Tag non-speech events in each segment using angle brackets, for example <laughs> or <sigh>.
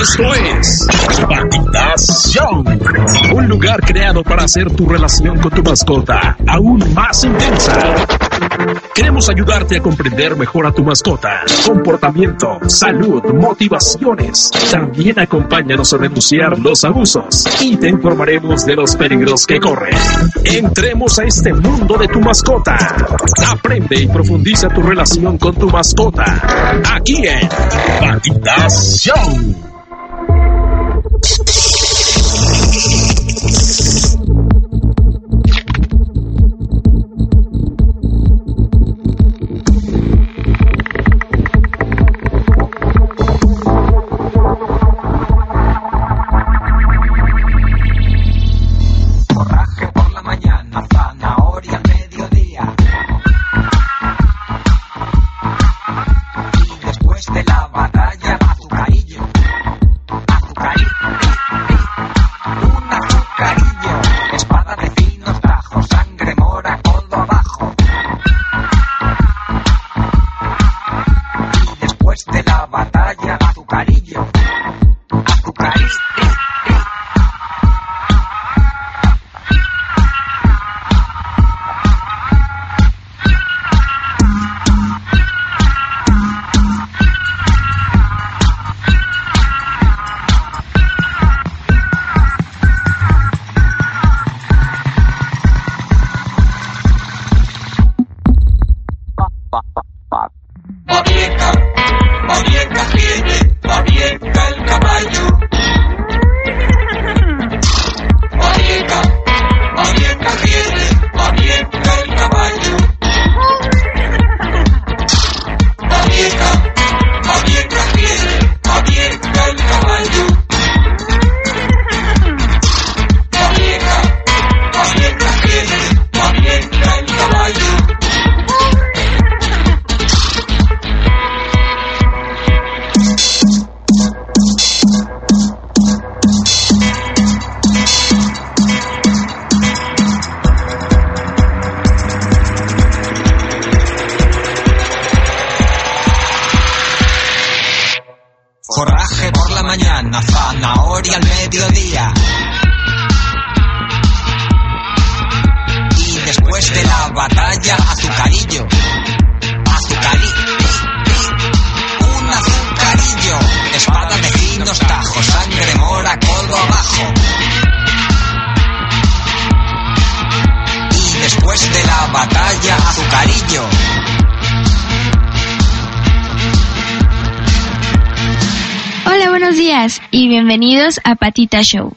Esto es Patitas Show. Un lugar creado para hacer tu relación con tu mascota aún más intensa. Queremos ayudarte a comprender mejor a tu mascota, comportamiento, salud, motivaciones. También acompáñanos a denunciar los abusos y te informaremos de los peligros que corren. Entremos a este mundo de tu mascota. Aprende y profundiza tu relación con tu mascota. Aquí en Patitas.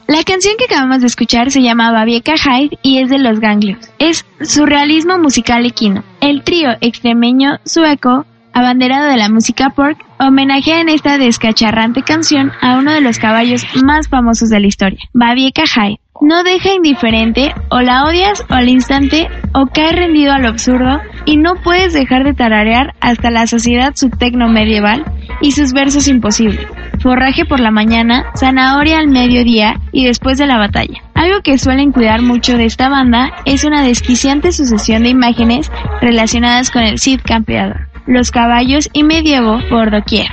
La canción que acabamos de escuchar se llama Babieca Hyde y es de Los Ganglios. Es surrealismo musical equino. El trío extremeño sueco, abanderado de la música pork, homenajea en esta descacharrante canción a uno de los caballos más famosos de la historia, Babieca Hyde. No deja indiferente, o la odias o al instante, o cae rendido al absurdo, y no puedes dejar de tararear hasta la sociedad su medieval y sus versos imposibles forraje por la mañana, zanahoria al mediodía y después de la batalla. Algo que suelen cuidar mucho de esta banda es una desquiciante sucesión de imágenes relacionadas con el Cid campeador, los caballos y medievo por doquier.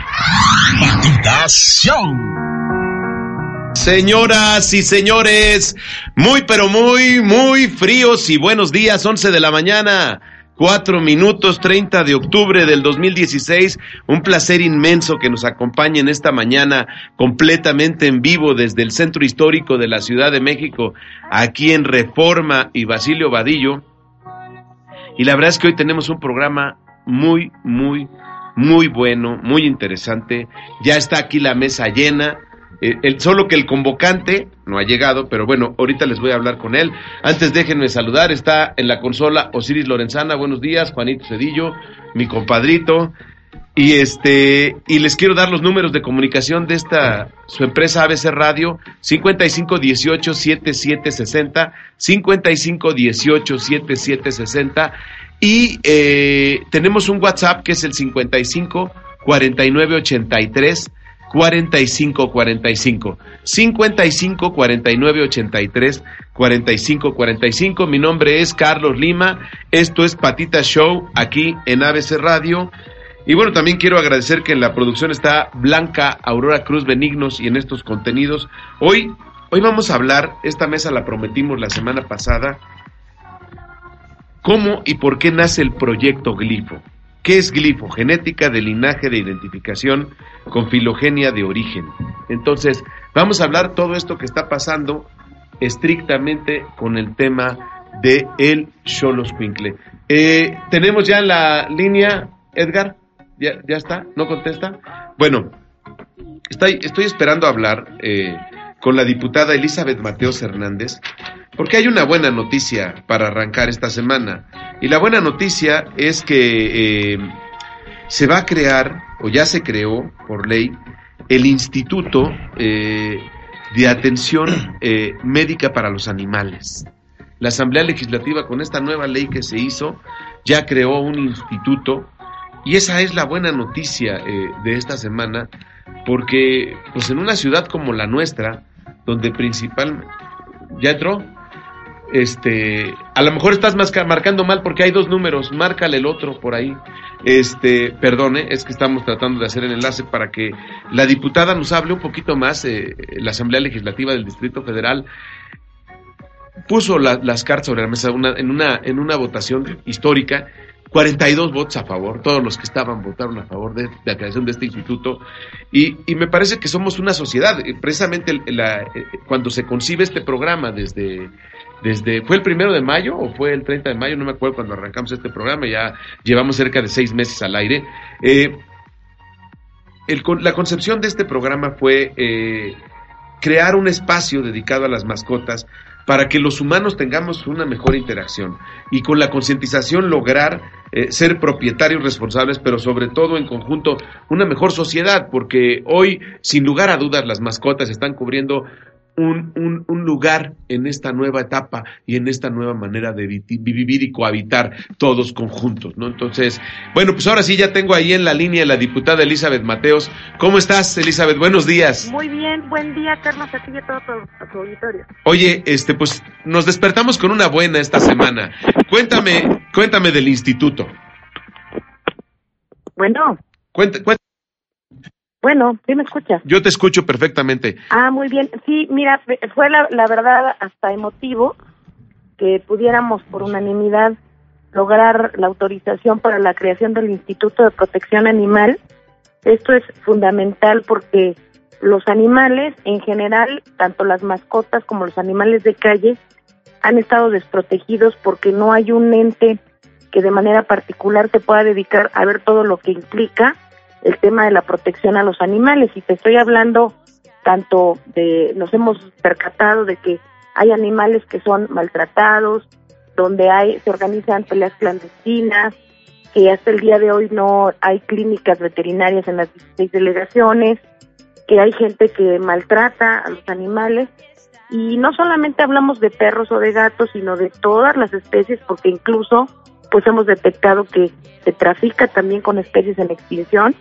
Señoras y señores, muy pero muy, muy fríos y buenos días, 11 de la mañana. 4 minutos 30 de octubre del 2016. Un placer inmenso que nos acompañen esta mañana completamente en vivo desde el centro histórico de la Ciudad de México, aquí en Reforma y Basilio Vadillo. Y la verdad es que hoy tenemos un programa muy, muy, muy bueno, muy interesante. Ya está aquí la mesa llena. Eh, el, solo que el convocante no ha llegado, pero bueno, ahorita les voy a hablar con él. Antes déjenme saludar, está en la consola Osiris Lorenzana, buenos días, Juanito Cedillo, mi compadrito. Y este, y les quiero dar los números de comunicación de esta, su empresa ABC Radio, 5518 7760, 5518 7760, y eh, tenemos un WhatsApp que es el 55 49 83 45 45 55 49 83 45 45 mi nombre es Carlos Lima esto es Patita Show aquí en ABC Radio Y bueno, también quiero agradecer que en la producción está Blanca Aurora Cruz Benignos y en estos contenidos. Hoy, hoy vamos a hablar, esta mesa la prometimos la semana pasada, cómo y por qué nace el proyecto Glifo. ¿Qué es glifo? Genética de linaje de identificación con filogenia de origen. Entonces, vamos a hablar todo esto que está pasando estrictamente con el tema de el Xoloscuincle. Eh, tenemos ya la línea, Edgar, ¿Ya, ¿ya está? ¿No contesta? Bueno, estoy, estoy esperando hablar eh, con la diputada Elizabeth Mateos Hernández, porque hay una buena noticia para arrancar esta semana. Y la buena noticia es que eh, se va a crear, o ya se creó por ley, el Instituto eh, de Atención eh, Médica para los Animales. La Asamblea Legislativa, con esta nueva ley que se hizo, ya creó un instituto y esa es la buena noticia de esta semana, porque pues en una ciudad como la nuestra, donde principal ya entró, este, a lo mejor estás marcando mal porque hay dos números, márcale el otro por ahí. Este, perdone, es que estamos tratando de hacer el enlace para que la diputada nos hable un poquito más, eh, la Asamblea Legislativa del Distrito Federal puso las cartas sobre la mesa en, una, en una votación histórica 42 votos a favor, todos los que estaban votaron a favor de, la creación de este instituto y, y, me parece que somos una sociedad, precisamente la, eh, cuando se concibe este programa desde, desde, ¿fue el primero de mayo o fue el 30 de mayo? No me acuerdo cuando arrancamos este programa, ya llevamos cerca de seis meses al aire. Eh, la concepción de este programa fue eh, crear un espacio dedicado a las mascotas para que los humanos tengamos una mejor interacción y con la concientización lograr eh, ser propietarios responsables, pero sobre todo en conjunto una mejor sociedad, porque hoy, sin lugar a dudas, las mascotas están cubriendo un, un, lugar en esta nueva etapa y en esta nueva manera de vivir y cohabitar todos conjuntos, ¿no? Entonces, bueno, pues ahora sí ya tengo ahí en la línea la diputada Elizabeth Mateos. ¿Cómo estás, Elizabeth? Buenos días. Muy bien, buen día, Carlos, a ti y a todo tu, auditorio. Oye, este, pues nos despertamos con una buena esta semana. Cuéntame, cuéntame del instituto. Bueno. Cuéntame. Bueno, ¿sí me escuchas? Yo te escucho perfectamente. Ah, muy bien. Sí, mira, fue la, la verdad hasta emotivo que pudiéramos por unanimidad lograr la autorización para la creación del Instituto de Protección Animal. Esto es fundamental porque los animales en general, tanto las mascotas como los animales de calle, han estado desprotegidos porque no hay un ente que de manera particular se pueda dedicar a ver todo lo que implica el tema de la protección a los animales. Y te estoy hablando tanto de nos hemos percatado de que hay animales que son maltratados, donde hay se organizan peleas clandestinas, que hasta el día de hoy no hay clínicas veterinarias en las 16 delegaciones, que hay gente que maltrata a los animales. Y no solamente hablamos de perros o de gatos, sino de todas las especies porque incluso pues hemos detectado que se trafica también con especies en extinción.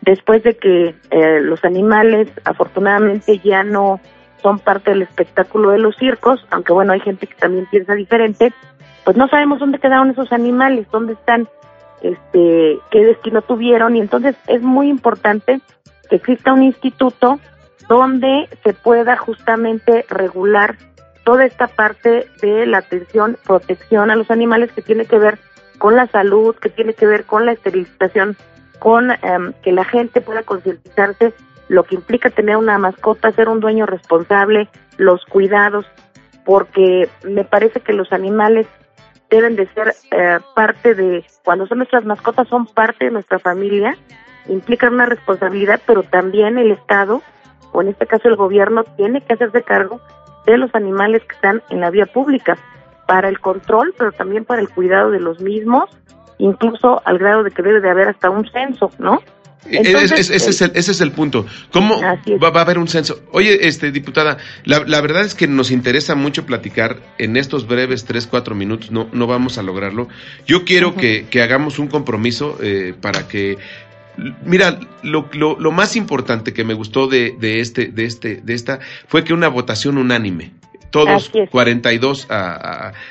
Después de que eh, los animales afortunadamente ya no son parte del espectáculo de los circos, aunque bueno, hay gente que también piensa diferente, pues no sabemos dónde quedaron esos animales, dónde están, este, qué destino tuvieron, y entonces es muy importante que exista un instituto donde se pueda justamente regular toda esta parte de la atención, protección a los animales que tiene que ver con la salud, que tiene que ver con la esterilización con em, que la gente pueda concientizarse lo que implica tener una mascota, ser un dueño responsable, los cuidados, porque me parece que los animales deben de ser eh, parte de, cuando son nuestras mascotas, son parte de nuestra familia, implican una responsabilidad, pero también el Estado, o en este caso el gobierno, tiene que hacerse cargo de los animales que están en la vía pública, para el control, pero también para el cuidado de los mismos incluso al grado de que debe de haber hasta un censo, ¿no? Eh, ese, es el, ese es el punto. ¿Cómo va, a haber un censo? Oye, este diputada, la, la, verdad es que nos interesa mucho platicar en estos breves tres, cuatro minutos, no, no vamos a lograrlo. Yo quiero que, que, hagamos un compromiso eh, para que Mira, lo, lo, lo, más importante que me gustó de, de, este, de, este, de esta fue que una votación unánime. Todos 42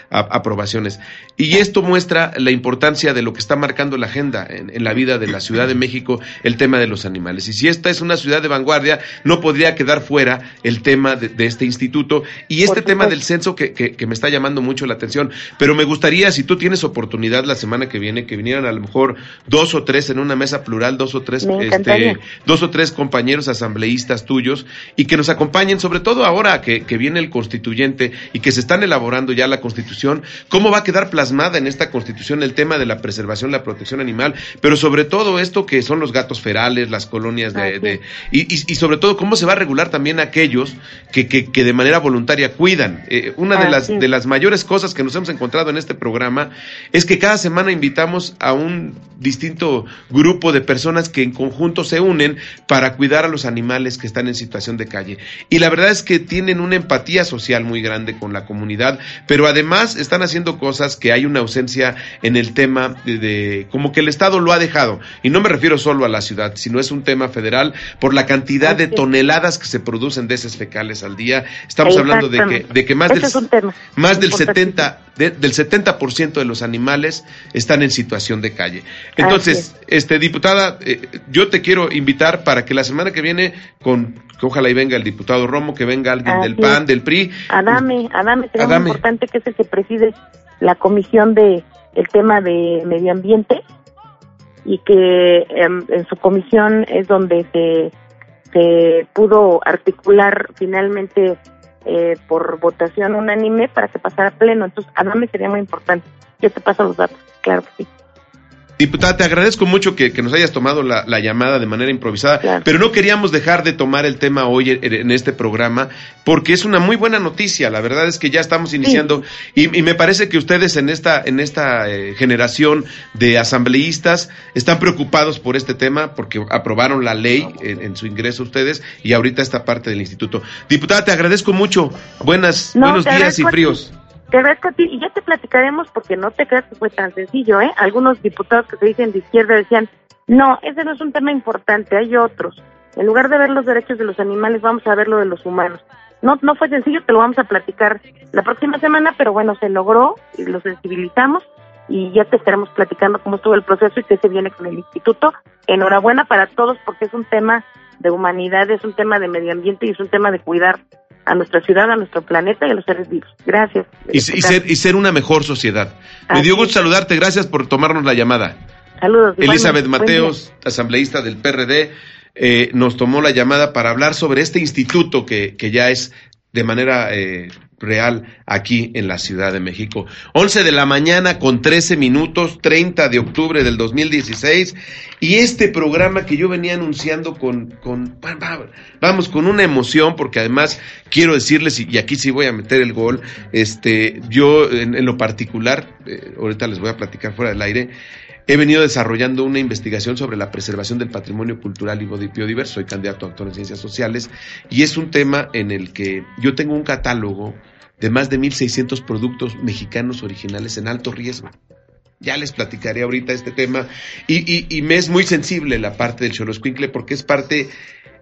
aprobaciones. Y esto muestra la importancia de lo que está marcando la agenda en, la vida de la Ciudad de México, el tema de los animales. Y si esta es una ciudad de vanguardia, no podría quedar fuera el tema de, este instituto y este tema del censo que, que, me está llamando mucho la atención. Pero me gustaría, si tú tienes oportunidad la semana que viene, que vinieran a lo mejor dos o tres en una mesa plural, dos o tres, este, dos o tres compañeros asambleístas tuyos y que nos acompañen, sobre todo ahora que, que viene el constituyente y que se están elaborando ya la constitución, cómo va a quedar plasmada en esta constitución el tema de la preservación, la protección animal, pero sobre todo esto que son los gatos ferales, las colonias de... y, sobre todo cómo se va a regular también aquellos que, que, de manera voluntaria cuidan. Eh, una de las, de las mayores cosas que nos hemos encontrado en este programa es que cada semana invitamos a un distinto grupo de personas que en conjunto se unen para cuidar a los animales que están en situación de calle. Y la verdad es que tienen una empatía social muy grande con la comunidad, pero además están haciendo cosas que hay una ausencia en el tema de, como que el Estado lo ha dejado. Y no me refiero solo a la ciudad, sino es un tema federal por la cantidad de toneladas que se producen de heces fecales al día. Estamos hablando de que, de que más del, más del 70 del 70% de los animales están en situación de calle. Entonces, este diputada, eh, yo te quiero invitar para que la semana que viene con que ojalá y venga el diputado Romo, que venga alguien del PAN, del PRI. Adame, Adame, sería muy importante que es el que preside la comisión de el tema de medio ambiente y que em, en su comisión es donde se, se pudo articular finalmente eh, por votación unánime para que pasara pleno. Entonces, Adame sería muy importante. Yo te paso los datos, claro que sí. Diputada, te agradezco mucho que, nos hayas tomado la, llamada de manera improvisada, pero no queríamos dejar de tomar el tema hoy en, este programa porque es una muy buena noticia. La verdad es que ya estamos iniciando y, me parece que ustedes en esta, en esta eh, generación de asambleístas están preocupados por este tema porque aprobaron la ley en, su ingreso ustedes y ahorita esta parte del instituto. Diputada, te agradezco mucho. Buenas, buenos días y fríos. Te agradezco a ti y ya te platicaremos porque no te creas que fue tan sencillo, ¿eh? Algunos diputados que se dicen de izquierda decían, no, ese no es un tema importante, hay otros. En lugar de ver los derechos de los animales, vamos a ver lo de los humanos. No, no fue sencillo, te lo vamos a platicar la próxima semana, pero bueno, se logró y lo sensibilizamos y ya te estaremos platicando cómo estuvo el proceso y qué se viene con el instituto. Enhorabuena para todos porque es un tema de humanidad, es un tema de medio ambiente y es un tema de cuidar a nuestra ciudad, a nuestro planeta y a los seres vivos. Gracias. Y, ser, y ser una mejor sociedad. Me dio gusto saludarte, gracias por tomarnos la llamada. Saludos. Elizabeth Mateos, asambleísta del PRD, eh, nos tomó la llamada para hablar sobre este instituto que, que ya es de manera eh, real aquí en la Ciudad de México. 11 de la mañana con 13 minutos, 30 de octubre del 2016. Y este programa que yo venía anunciando con, con vamos, con una emoción, porque además quiero decirles, y aquí sí voy a meter el gol, este, yo en, lo particular, eh, ahorita les voy a platicar fuera del aire, He venido desarrollando una investigación sobre la preservación del patrimonio cultural y biodiverso. Soy candidato a actor en ciencias sociales y es un tema en el que yo tengo un catálogo de más de 1.600 productos mexicanos originales en alto riesgo. Ya les platicaré ahorita este tema y, me es muy sensible la parte del Xoloscuincle porque es parte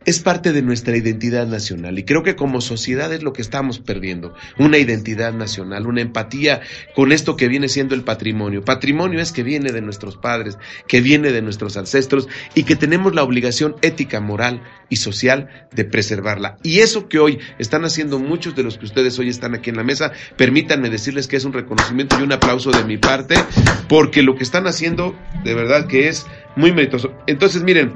es parte de nuestra identidad nacional y creo que como sociedad es lo que estamos perdiendo, una identidad nacional, una empatía con esto que viene siendo el patrimonio. Patrimonio es que viene de nuestros padres, que viene de nuestros ancestros y que tenemos la obligación ética, moral y social de preservarla. Y eso que hoy están haciendo muchos de los que ustedes hoy están aquí en la mesa, permítanme decirles que es un reconocimiento y un aplauso de mi parte, porque lo que están haciendo de verdad que es muy meritoso. Entonces, miren,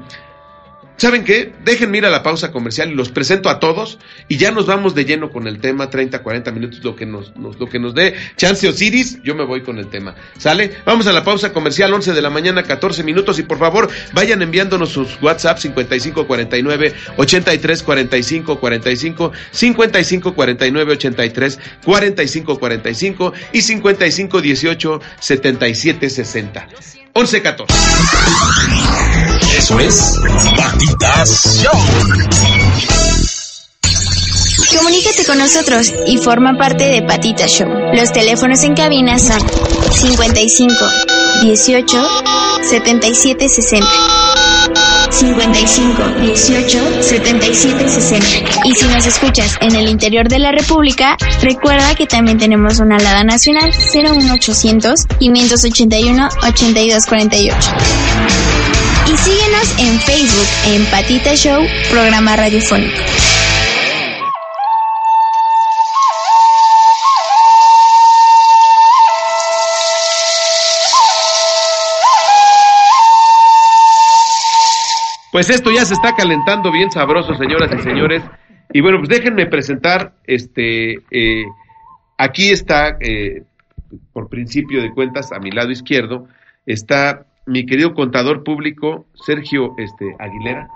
¿Saben qué? Déjenme ir a la pausa comercial y los presento a todos y ya nos vamos de lleno con el tema, 30, 40 minutos, lo que nos, lo que nos dé Chance Osiris, yo me voy con el tema. ¿Sale? Vamos a la pausa comercial, 11 de la mañana, 14 minutos y por favor vayan enviándonos sus WhatsApp 5549 83 45 45 55 49 83 45 45 y 55 18 77 60. 11 14. Eso es Patitas Show. Comunícate con nosotros y forma parte de Patitas Show. Los teléfonos en cabina son 55 18 77 60. 55 18 77 60. Y si nos escuchas en el interior de la República, recuerda que también tenemos una alada nacional 01800 581 8248. Y síguenos en Facebook en Patita Show, programa radiofónico. Pues esto ya se está calentando bien sabroso, señoras y señores. Y bueno, pues déjenme presentar, este, eh, aquí está, eh, por principio de cuentas, a mi lado izquierdo, está mi querido contador público, Sergio este, Aguilera,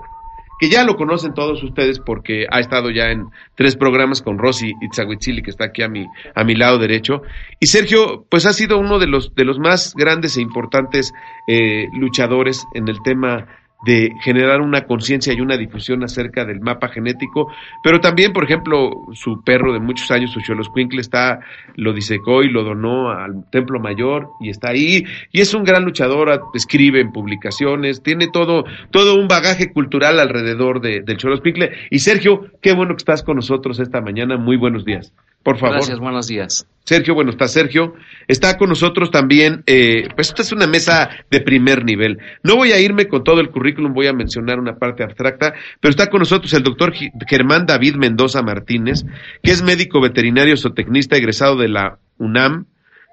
que ya lo conocen todos ustedes porque ha estado ya en tres programas con Rosy Itzahuitzili, que está aquí a mi, a mi lado derecho. Y Sergio, pues ha sido uno de los, de los más grandes e importantes eh, luchadores en el tema de generar una conciencia y una difusión acerca del mapa genético, pero también, por ejemplo, su perro de muchos años, su Choloscuincle, está, lo disecó y lo donó al Templo Mayor y está ahí, y es un gran luchador, escribe en publicaciones, tiene todo, todo un bagaje cultural alrededor de, del Choloscuincle. Y Sergio, qué bueno que estás con nosotros esta mañana, muy buenos días. Por favor. Gracias, buenos días. Sergio, bueno, está Sergio. Está con nosotros también, eh, pues esta es una mesa de primer nivel. No voy a irme con todo el currículum, voy a mencionar una parte abstracta, pero está con nosotros el doctor Germán David Mendoza Martínez, que es médico veterinario zootecnista egresado de la UNAM,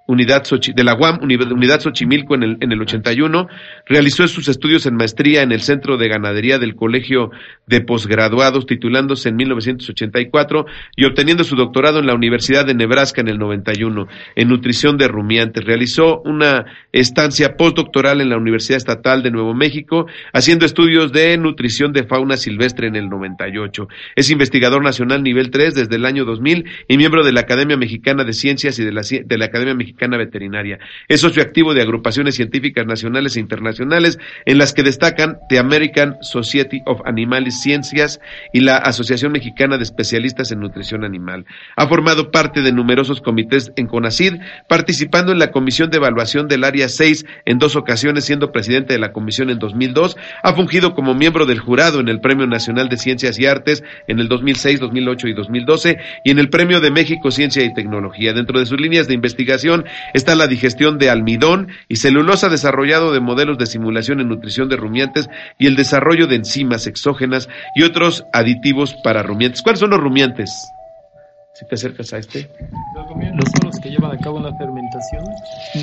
Unidad de la UAM, Unidad Xochimilco en el, en el 81, realizó sus estudios en maestría en el Centro de Ganadería del Colegio de Posgraduados, titulándose en 1984 y obteniendo su doctorado en la Universidad de Nebraska en el 91, en nutrición de rumiantes. Realizó una estancia postdoctoral en la Universidad Estatal de Nuevo México, haciendo estudios de nutrición de fauna silvestre en el 98. Es investigador nacional nivel 3 desde el año 2000 y miembro de la Academia Mexicana de Ciencias y de la, de la Academia Mexicana Veterinaria. Es socio activo de agrupaciones científicas nacionales e internacionales, en las que destacan The American Society of Animal Sciences y la Asociación Mexicana de Especialistas en Nutrición Animal. Ha formado parte de numerosos comités en CONACID, participando en la Comisión de Evaluación del Área 6 en dos ocasiones, siendo presidente de la comisión en 2002. Ha fungido como miembro del jurado en el Premio Nacional de Ciencias y Artes en el 2006, 2008 y 2012 y en el Premio de México Ciencia y Tecnología. Dentro de sus líneas de investigación está la digestión de almidón y celulosa desarrollado de modelos de simulación en nutrición de rumiantes y el desarrollo de enzimas exógenas y otros aditivos para rumiantes. ¿Cuáles son los rumiantes? Si te acercas a este. Los son los que llevan a cabo una fermentación.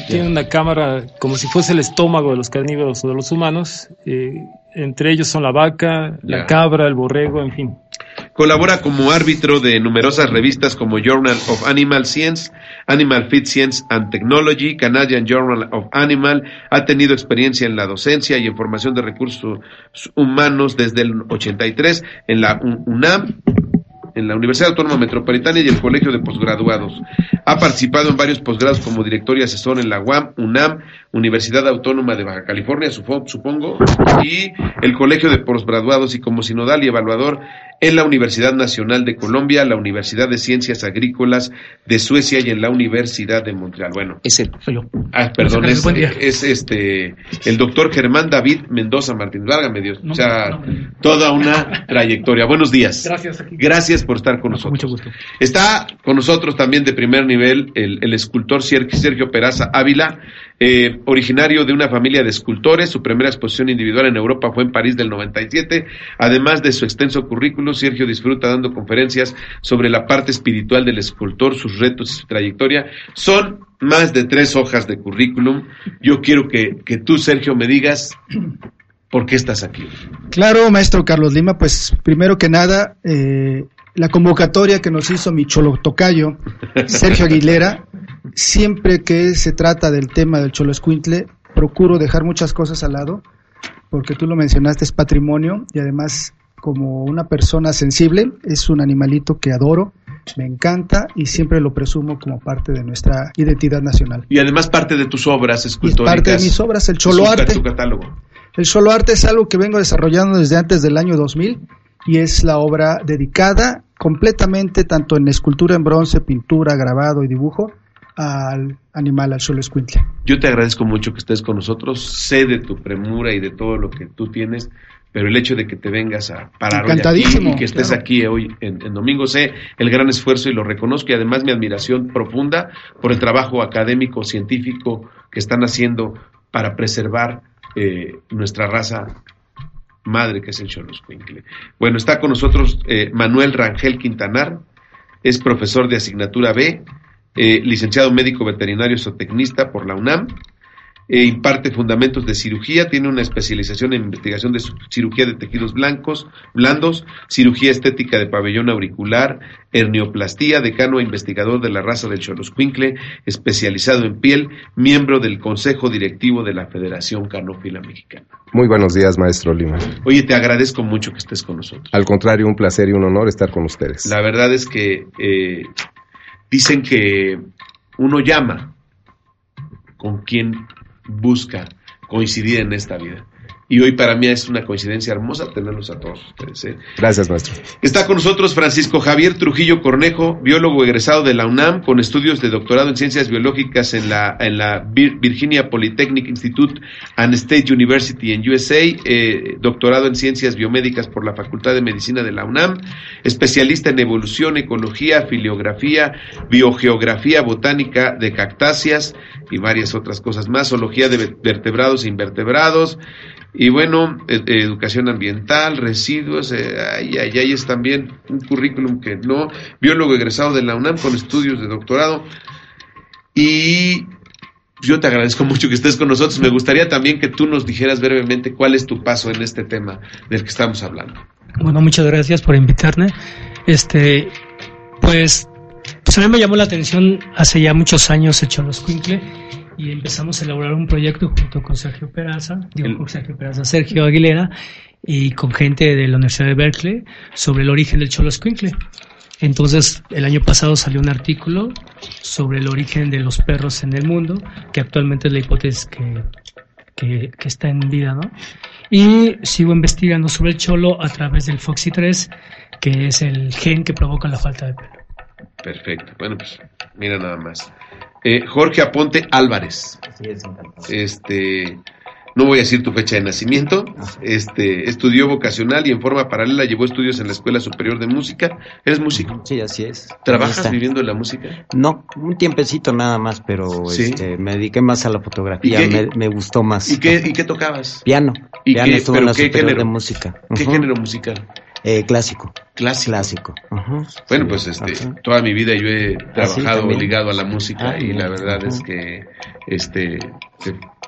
Tienen una cámara como si fuese el estómago de los carnívoros o de los humanos. Eh, entre ellos son la vaca, la cabra, el borrego, en fin. Colabora como árbitro de numerosas revistas como Journal of Animal Science, Animal Feed Science and Technology, Canadian Journal of Animal. Ha tenido experiencia en la docencia y en formación de recursos humanos desde el 83 en la UNAM en la Universidad Autónoma Metropolitana y el Colegio de Posgraduados. Ha participado en varios posgrados como director y asesor en la UAM, UNAM, Universidad Autónoma de Baja California, supongo, y el Colegio de Posgraduados y como sinodal y evaluador en la Universidad Nacional de Colombia, la Universidad de Ciencias Agrícolas de Suecia y en la Universidad de Montreal. Bueno, es el, ah, perdón, es, es, este el doctor Germán David Mendoza Martín. Válgame Dios, o sea, toda una trayectoria. Buenos días. Gracias. Gracias por estar con nosotros. Mucho gusto. Está con nosotros también de primer nivel el, el escultor Sergio Peraza Ávila. Eh, originario de una familia de escultores, su primera exposición individual en Europa fue en París del 97. Además de su extenso currículo, Sergio disfruta dando conferencias sobre la parte espiritual del escultor, sus retos y su trayectoria. Son más de tres hojas de currículum. Yo quiero que, que tú, Sergio, me digas por qué estás aquí. Claro, maestro Carlos Lima, pues primero que nada, eh, la convocatoria que nos hizo mi cholo tocayo, <laughs> Sergio Aguilera, siempre que se trata del tema del Cholo Escuintle, procuro dejar muchas cosas al lado, porque tú lo mencionaste, es patrimonio y además como una persona sensible, es un animalito que adoro, me encanta y siempre lo presumo como parte de nuestra identidad nacional. Y además parte de tus obras escultóricas. parte de mis obras, el Cholo Arte. El Cholo Arte es algo que vengo desarrollando desde antes del año 2000 y es la obra dedicada completamente tanto en escultura en bronce, pintura, grabado y dibujo al animal, al solo escuintle. Yo te agradezco mucho que estés con nosotros, sé de tu premura y de todo lo que tú tienes, pero el hecho de que te vengas a parar hoy aquí y que estés aquí hoy en, domingo, sé el gran esfuerzo y lo reconozco y además mi admiración profunda por el trabajo académico, científico que están haciendo para preservar eh, nuestra raza madre que es el Xoloscuincle. Bueno, está con nosotros eh, Manuel Rangel Quintanar, es profesor de asignatura B, eh, licenciado médico veterinario zootecnista por la UNAM, e imparte fundamentos de cirugía, tiene una especialización en investigación de cirugía de tejidos blancos, blandos, cirugía estética de pabellón auricular, hernioplastía, decano e investigador de la raza del Choloscuincle, especializado en piel, miembro del Consejo Directivo de la Federación Canófila Mexicana. Muy buenos días, maestro Lima. Oye, te agradezco mucho que estés con nosotros. Al contrario, un placer y un honor estar con ustedes. La verdad es que eh, dicen que uno llama con quien busca coincidir en esta vida. Y hoy para mí es una coincidencia hermosa tenerlos a todos ustedes. ¿eh? Gracias, maestro. Está con nosotros Francisco Javier Trujillo Cornejo, biólogo egresado de la UNAM, con estudios de doctorado en ciencias biológicas en la, en la Virginia Polytechnic Institute and State University en USA, eh, doctorado en ciencias biomédicas por la Facultad de Medicina de la UNAM, especialista en evolución, ecología, filiografía, biogeografía, botánica de cactáceas y varias otras cosas más, zoología de vertebrados e invertebrados y bueno, e, educación ambiental, residuos, eh, ahí, ahí, es también un currículum que no, biólogo egresado de la UNAM con estudios de doctorado. Y yo te agradezco <laughs> mucho que estés con nosotros. Me gustaría también que tú nos dijeras brevemente cuál es tu paso en este tema del que estamos hablando. Bueno, muchas gracias por invitarme. Este, pues, pues a mí me llamó la atención hace ya muchos años hecho los Quinkle y empezamos a elaborar un proyecto junto con Sergio Peraza, digo con Sergio Peraza, Sergio Aguilera y con gente de la Universidad de Berkeley sobre el origen del Cholo Squinkle. Entonces, el año pasado salió un artículo sobre el origen de los perros en el mundo, que actualmente es la hipótesis que, que, que está en vida, ¿no? Y sigo investigando sobre el cholo a través del FOXY3, que es el gen que provoca la falta de pelo. Perfecto. Bueno, pues mira nada más. Eh, Jorge Aponte Álvarez. Este, no voy a decir tu fecha de nacimiento. Este, estudió vocacional y en forma paralela llevó estudios en la Escuela Superior de Música. ¿Eres músico? Sí, así es. ¿Trabajas viviendo en la música? No, un tiempecito nada más, pero este, me dediqué más a la fotografía, me, gustó más. ¿Y qué, ¿Y qué tocabas? Piano. ¿Y Piano qué, en la qué género? de Música. ¿Qué género musical? Eh, clásico. Clásico. Bueno, pues este, toda mi vida yo he ah, trabajado ligado a la música ah, y la verdad es que este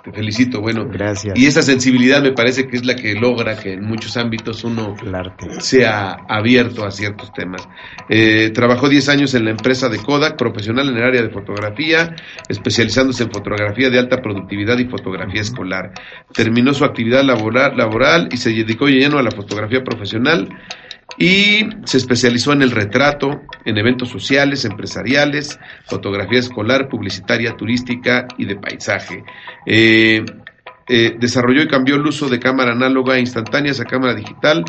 te, felicito. Bueno, gracias. Y esa sensibilidad me parece que es la que logra que en muchos ámbitos uno sea abierto a ciertos temas. Eh, trabajó 10 años en la empresa de Kodak, profesional en el área de fotografía, especializándose en fotografía de alta productividad y fotografía escolar. Terminó su actividad laboral, laboral y se dedicó lleno a la fotografía profesional y se especializó en el retrato, en eventos sociales, empresariales, fotografía escolar, publicitaria, turística y de paisaje. Eh, eh, desarrolló y cambió el uso de cámara análoga instantánea a cámara digital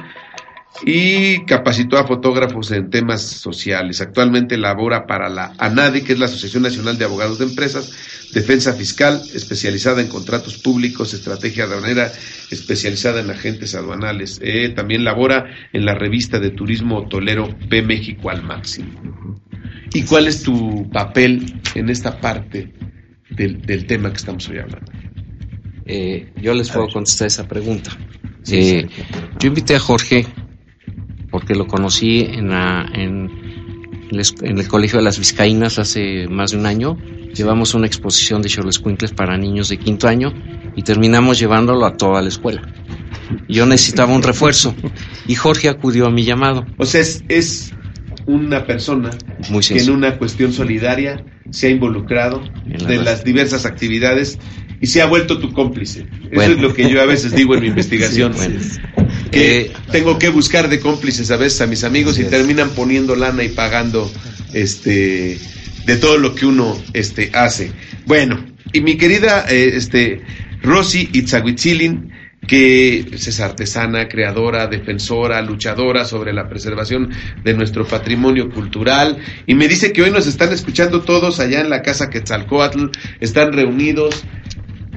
y capacitó a fotógrafos en temas sociales. Actualmente labora para la ANADI, que es la Asociación Nacional de Abogados de Empresas, Defensa Fiscal, especializada en contratos públicos, estrategia aduanera, especializada en agentes aduanales. Eh, también labora en la revista de turismo hotelero P México al máximo. ¿Y cuál es tu papel en esta parte del, tema que estamos hoy hablando? Eh, yo les puedo contestar esa pregunta. Eh, yo invité a Jorge porque lo conocí en, en, el Colegio de las Vizcaínas hace más de un año. Llevamos una exposición de Quinkles para niños de quinto año y terminamos llevándolo a toda la escuela. Yo necesitaba un refuerzo y Jorge acudió a mi llamado. O sea, es, una persona que en una cuestión solidaria se ha involucrado de las diversas actividades y se ha vuelto tu cómplice. Eso es lo que yo a veces digo en mi <laughs> investigación. Que eh, tengo que buscar de cómplices a veces a mis amigos y terminan poniendo lana y pagando este de todo lo que uno este hace. Bueno, y mi querida eh, este Rosy Itzahuitzilin, que es artesana, creadora, defensora, luchadora sobre la preservación de nuestro patrimonio cultural. Y me dice que hoy nos están escuchando todos allá en la casa Quetzalcoatl, están reunidos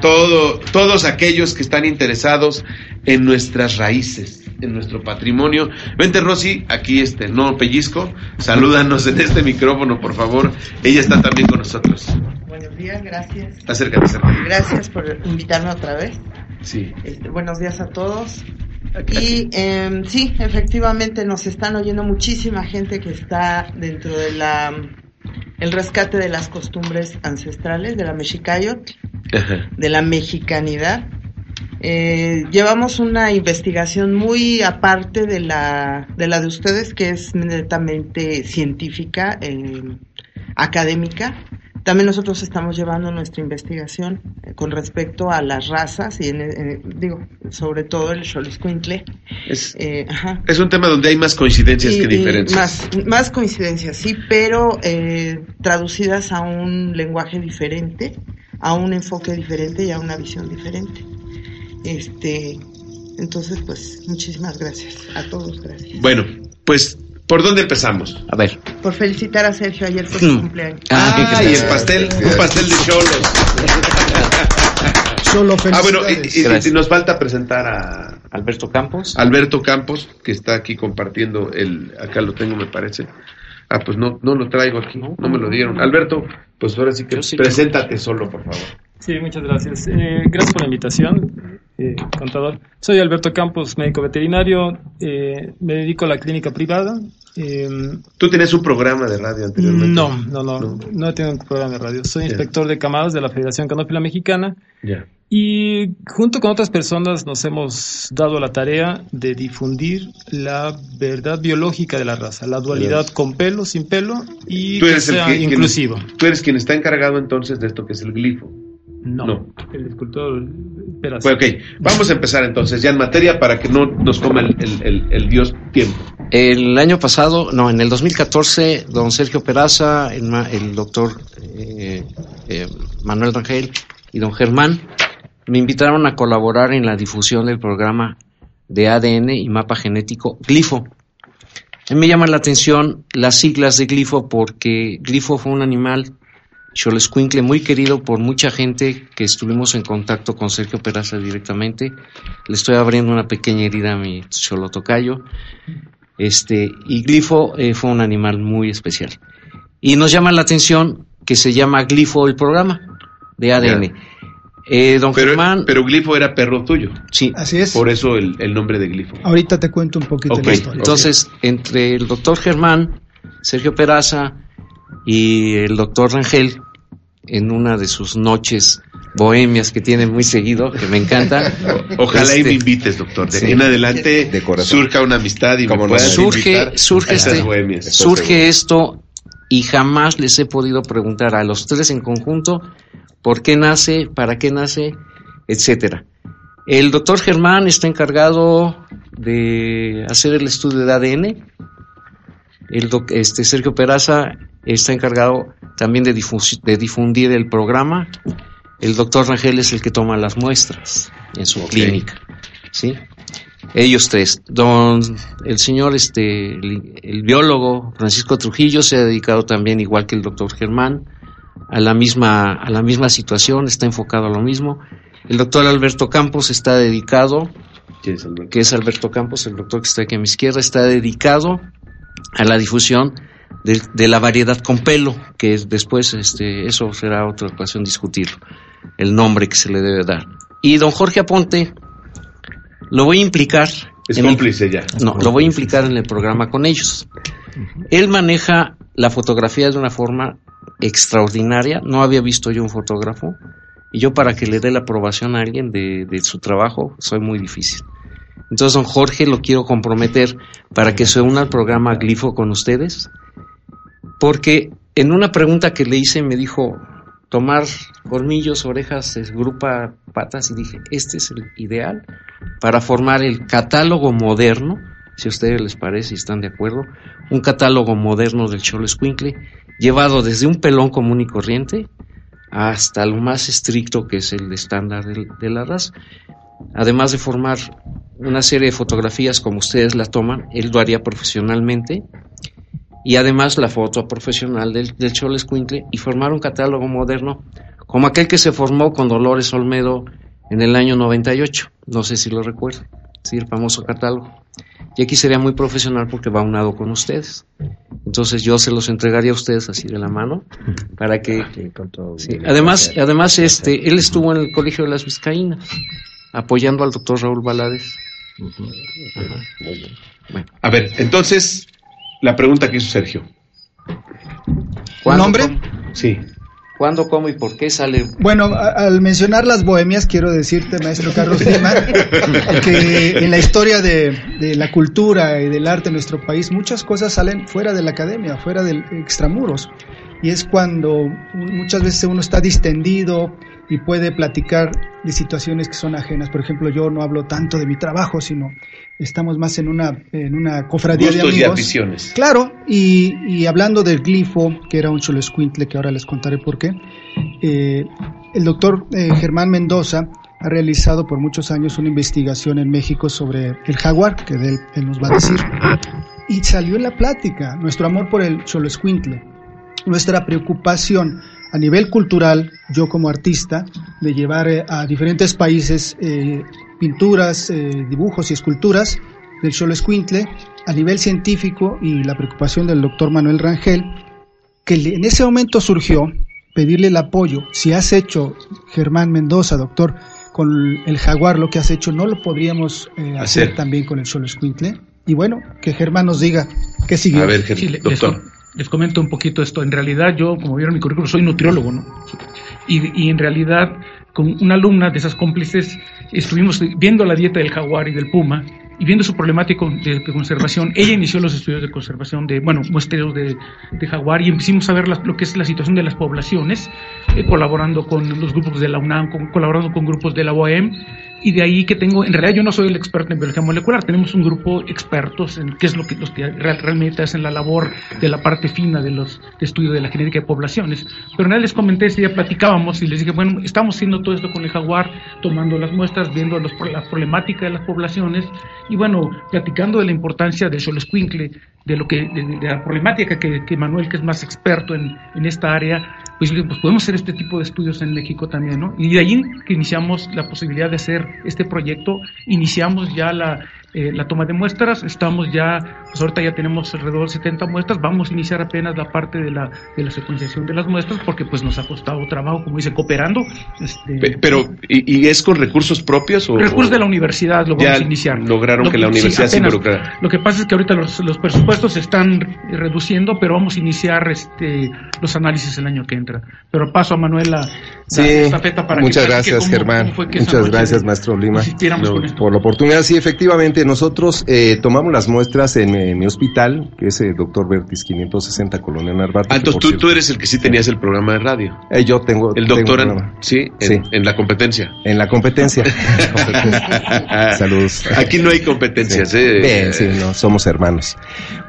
todo, todos aquellos que están interesados en nuestras raíces, en nuestro patrimonio. Vente, Rosy, aquí este, no pellizco, salúdanos en este micrófono, por favor. Ella está también con nosotros. Buenos días, gracias. Acércate, acércate. Gracias por invitarme otra vez. Sí. Este, buenos días a todos. Y eh, sí, efectivamente nos están oyendo muchísima gente que está dentro de la el rescate de las costumbres ancestrales de la mexicayot, de la mexicanidad. Eh, llevamos una investigación muy aparte de la de la de ustedes que es netamente científica, eh, académica también nosotros estamos llevando nuestra investigación eh, con respecto a las razas y en, digo sobre todo el Xoloscuintle. Es, eh, es un tema donde hay más coincidencias que diferencias. Más, más coincidencias, sí, pero eh, traducidas a un lenguaje diferente, a un enfoque diferente y a una visión diferente. Este, entonces, pues, muchísimas gracias a todos, gracias. Bueno, pues ¿Por dónde empezamos? A ver. Por felicitar a Sergio ayer por su hmm. cumpleaños. Ah, y el pastel, un pastel de cholos. <laughs> Solo Ah, bueno, y, nos falta presentar a Alberto Campos. Alberto Campos, que está aquí compartiendo el, acá lo tengo me parece. Ah, pues no, no lo traigo aquí, no, me lo dieron. Alberto, pues ahora sí que preséntate solo, por favor. Sí, muchas gracias. Eh, gracias por la invitación, eh, contador. Soy Alberto Campos, médico veterinario. Eh, me dedico a la clínica privada. ¿Tú tienes un programa de radio anteriormente? No, no, no, no, tengo un programa de radio. Soy inspector de camadas de la Federación Canófila Mexicana. Y junto con otras personas nos hemos dado la tarea de difundir la verdad biológica de la raza, la dualidad con pelo, sin pelo y que sea inclusivo. tú eres quien está encargado entonces de esto que es el glifo. No, el escultor Pues ok, vamos a empezar entonces ya en materia para que no nos tome el, Dios tiempo. El año pasado, no, en el 2014, don Sergio Peraza, el, doctor eh, eh, Manuel Rangel y don Germán me invitaron a colaborar en la difusión del programa de ADN y mapa genético Glifo. A mí me llama la atención las siglas de Glifo porque Glifo fue un animal Xolescuincle, muy querido por mucha gente que estuvimos en contacto con Sergio Peraza directamente. Le estoy abriendo una pequeña herida a mi Xolotocayo. Este, y Glifo eh, fue un animal muy especial. Y nos llama la atención que se llama Glifo el programa de ADN. Eh, don pero, Germán. Pero Glifo era perro tuyo. Sí. Así es. Por eso el, nombre de Glifo. Ahorita te cuento un poquito la historia. Entonces, entre el doctor Germán, Sergio Peraza y el doctor Rangel, en una de sus noches bohemias que tiene muy seguido, que me encanta. <laughs> Ojalá y me este, invites, doctor. De en adelante surja una amistad y Como surge, surge, este, surge esto y jamás les he podido preguntar a los tres en conjunto por qué nace, para qué nace, etcétera. El doctor Germán está encargado de hacer el estudio de ADN. El este, Sergio Peraza está encargado también de, difundir el programa. El doctor Rangel es el que toma las muestras en su clínica. ¿sí? Ellos tres. Don, el señor, este, el, biólogo Francisco Trujillo se ha dedicado también, igual que el doctor Germán, a la misma, a la misma situación, está enfocado a lo mismo. El doctor Alberto Campos está dedicado, que es Alberto Campos, el doctor que está aquí a mi izquierda, está dedicado a la difusión de, la variedad con pelo, que después este, eso será otra ocasión discutirlo, el nombre que se le debe dar. Y don Jorge Aponte lo voy a implicar. Es cómplice ya. No, lo voy a implicar en el programa con ellos. Él maneja la fotografía de una forma extraordinaria. No había visto yo un fotógrafo. Y yo para que le dé la aprobación a alguien de, de su trabajo, soy muy difícil. Entonces, don Jorge, lo quiero comprometer para que se una al programa Glifo con ustedes porque en una pregunta que le hice me dijo tomar colmillos, orejas, grupa patas y dije, este es el ideal para formar el catálogo moderno, si a ustedes les parece y están de acuerdo, un catálogo moderno del Cholo Escuincle, llevado desde un pelón común y corriente hasta lo más estricto que es el estándar de, de la raza. Además de formar una serie de fotografías como ustedes la toman, él lo haría profesionalmente. Y además la foto profesional del, del Cholo y formar un catálogo moderno como aquel que se formó con Dolores Olmedo en el año 98, no sé si lo recuerdo, sí, el famoso catálogo. Y aquí sería muy profesional porque va unado con ustedes. Entonces yo se los entregaría a ustedes así de la mano para que... Además, además este, él estuvo en el Colegio de las Vizcaínas apoyando al doctor Raúl Valadez. A ver, entonces, la pregunta que hizo Sergio. ¿Un nombre? Sí. ¿Cuándo, cómo y por qué sale? Bueno, al mencionar las bohemias, quiero decirte, maestro Carlos Lima, <laughs> que en la historia de, la cultura y del arte en nuestro país, muchas cosas salen fuera de la academia, fuera del extramuros. Y es cuando muchas veces uno está distendido y puede platicar de situaciones que son ajenas. Por ejemplo, yo no hablo tanto de mi trabajo, sino estamos más en una, en una cofradía de amigos. Y Claro, y, y, hablando del glifo, que era un cholescuintle, que ahora les contaré por qué, eh, el doctor eh, Germán Mendoza ha realizado por muchos años una investigación en México sobre el jaguar, que de él, él nos va a decir, y salió en la plática nuestro amor por el cholescuintle, nuestra preocupación a nivel cultural, yo como artista, de llevar eh, a diferentes países eh, pinturas, eh, dibujos y esculturas del Cholo Escuintle, a nivel científico y la preocupación del doctor Manuel Rangel, que en ese momento surgió pedirle el apoyo. Si has hecho, Germán Mendoza, doctor, con el jaguar lo que has hecho, ¿no lo podríamos hacer. también con el Cholo Escuintle? Y bueno, que Germán nos diga qué sigue. A ver, doctor les comento un poquito esto. En realidad yo, como vieron mi currículum, soy nutriólogo, ¿no? Y, y en realidad con una alumna de esas cómplices estuvimos viendo la dieta del jaguar y del puma y viendo su problemática de, conservación, ella inició los estudios de conservación de, bueno, muestreos de, jaguar y empezamos a ver lo que es la situación de las poblaciones, eh, colaborando con los grupos de la UNAM, colaborando con grupos de la OEM y de ahí que tengo, en realidad yo no soy el experto en biología molecular, tenemos un grupo expertos en qué es lo que, los que realmente hacen la labor de la parte fina de los de estudio de la genética de poblaciones. Pero realidad les comenté, ese día platicábamos y les dije, bueno, estamos haciendo todo esto con el jaguar, tomando las muestras, viendo los, la problemática de las poblaciones y bueno, platicando de la importancia del xoloscuincle, de lo que, de, la problemática que, que, Manuel, que es más experto en, en esta área, pues, pues, podemos hacer este tipo de estudios en México también, ¿no? Y de ahí que iniciamos la posibilidad de hacer este proyecto, iniciamos ya la, eh, la toma de muestras, estamos ya, pues ahorita ya tenemos alrededor de 70 muestras, vamos a iniciar apenas la parte de la, de la secuenciación de las muestras porque pues nos ha costado trabajo, como dice, cooperando. Este, Pero, ¿y, es con recursos propios? O, recursos de la universidad lo vamos a iniciar. lograron que la universidad se involucrara. Lo que pasa es que ahorita los, los presupuestos se están reduciendo, pero vamos a iniciar este los análisis el año que entra. Pero paso a Manuela sí, para Muchas gracias, Germán. muchas gracias, maestro Lima, por la oportunidad. Sí, efectivamente, nosotros eh, tomamos las muestras en, mi hospital, que es el doctor Vertis 560, Colonia Narvarte. Ah, entonces tú, eres el que sí tenías el programa de radio. Eh, yo tengo. El doctor, ¿sí? En, en, la competencia. En la competencia. <laughs> <laughs> Saludos. Aquí no hay competencias, ¿eh? Bien, sí, no, somos hermanos.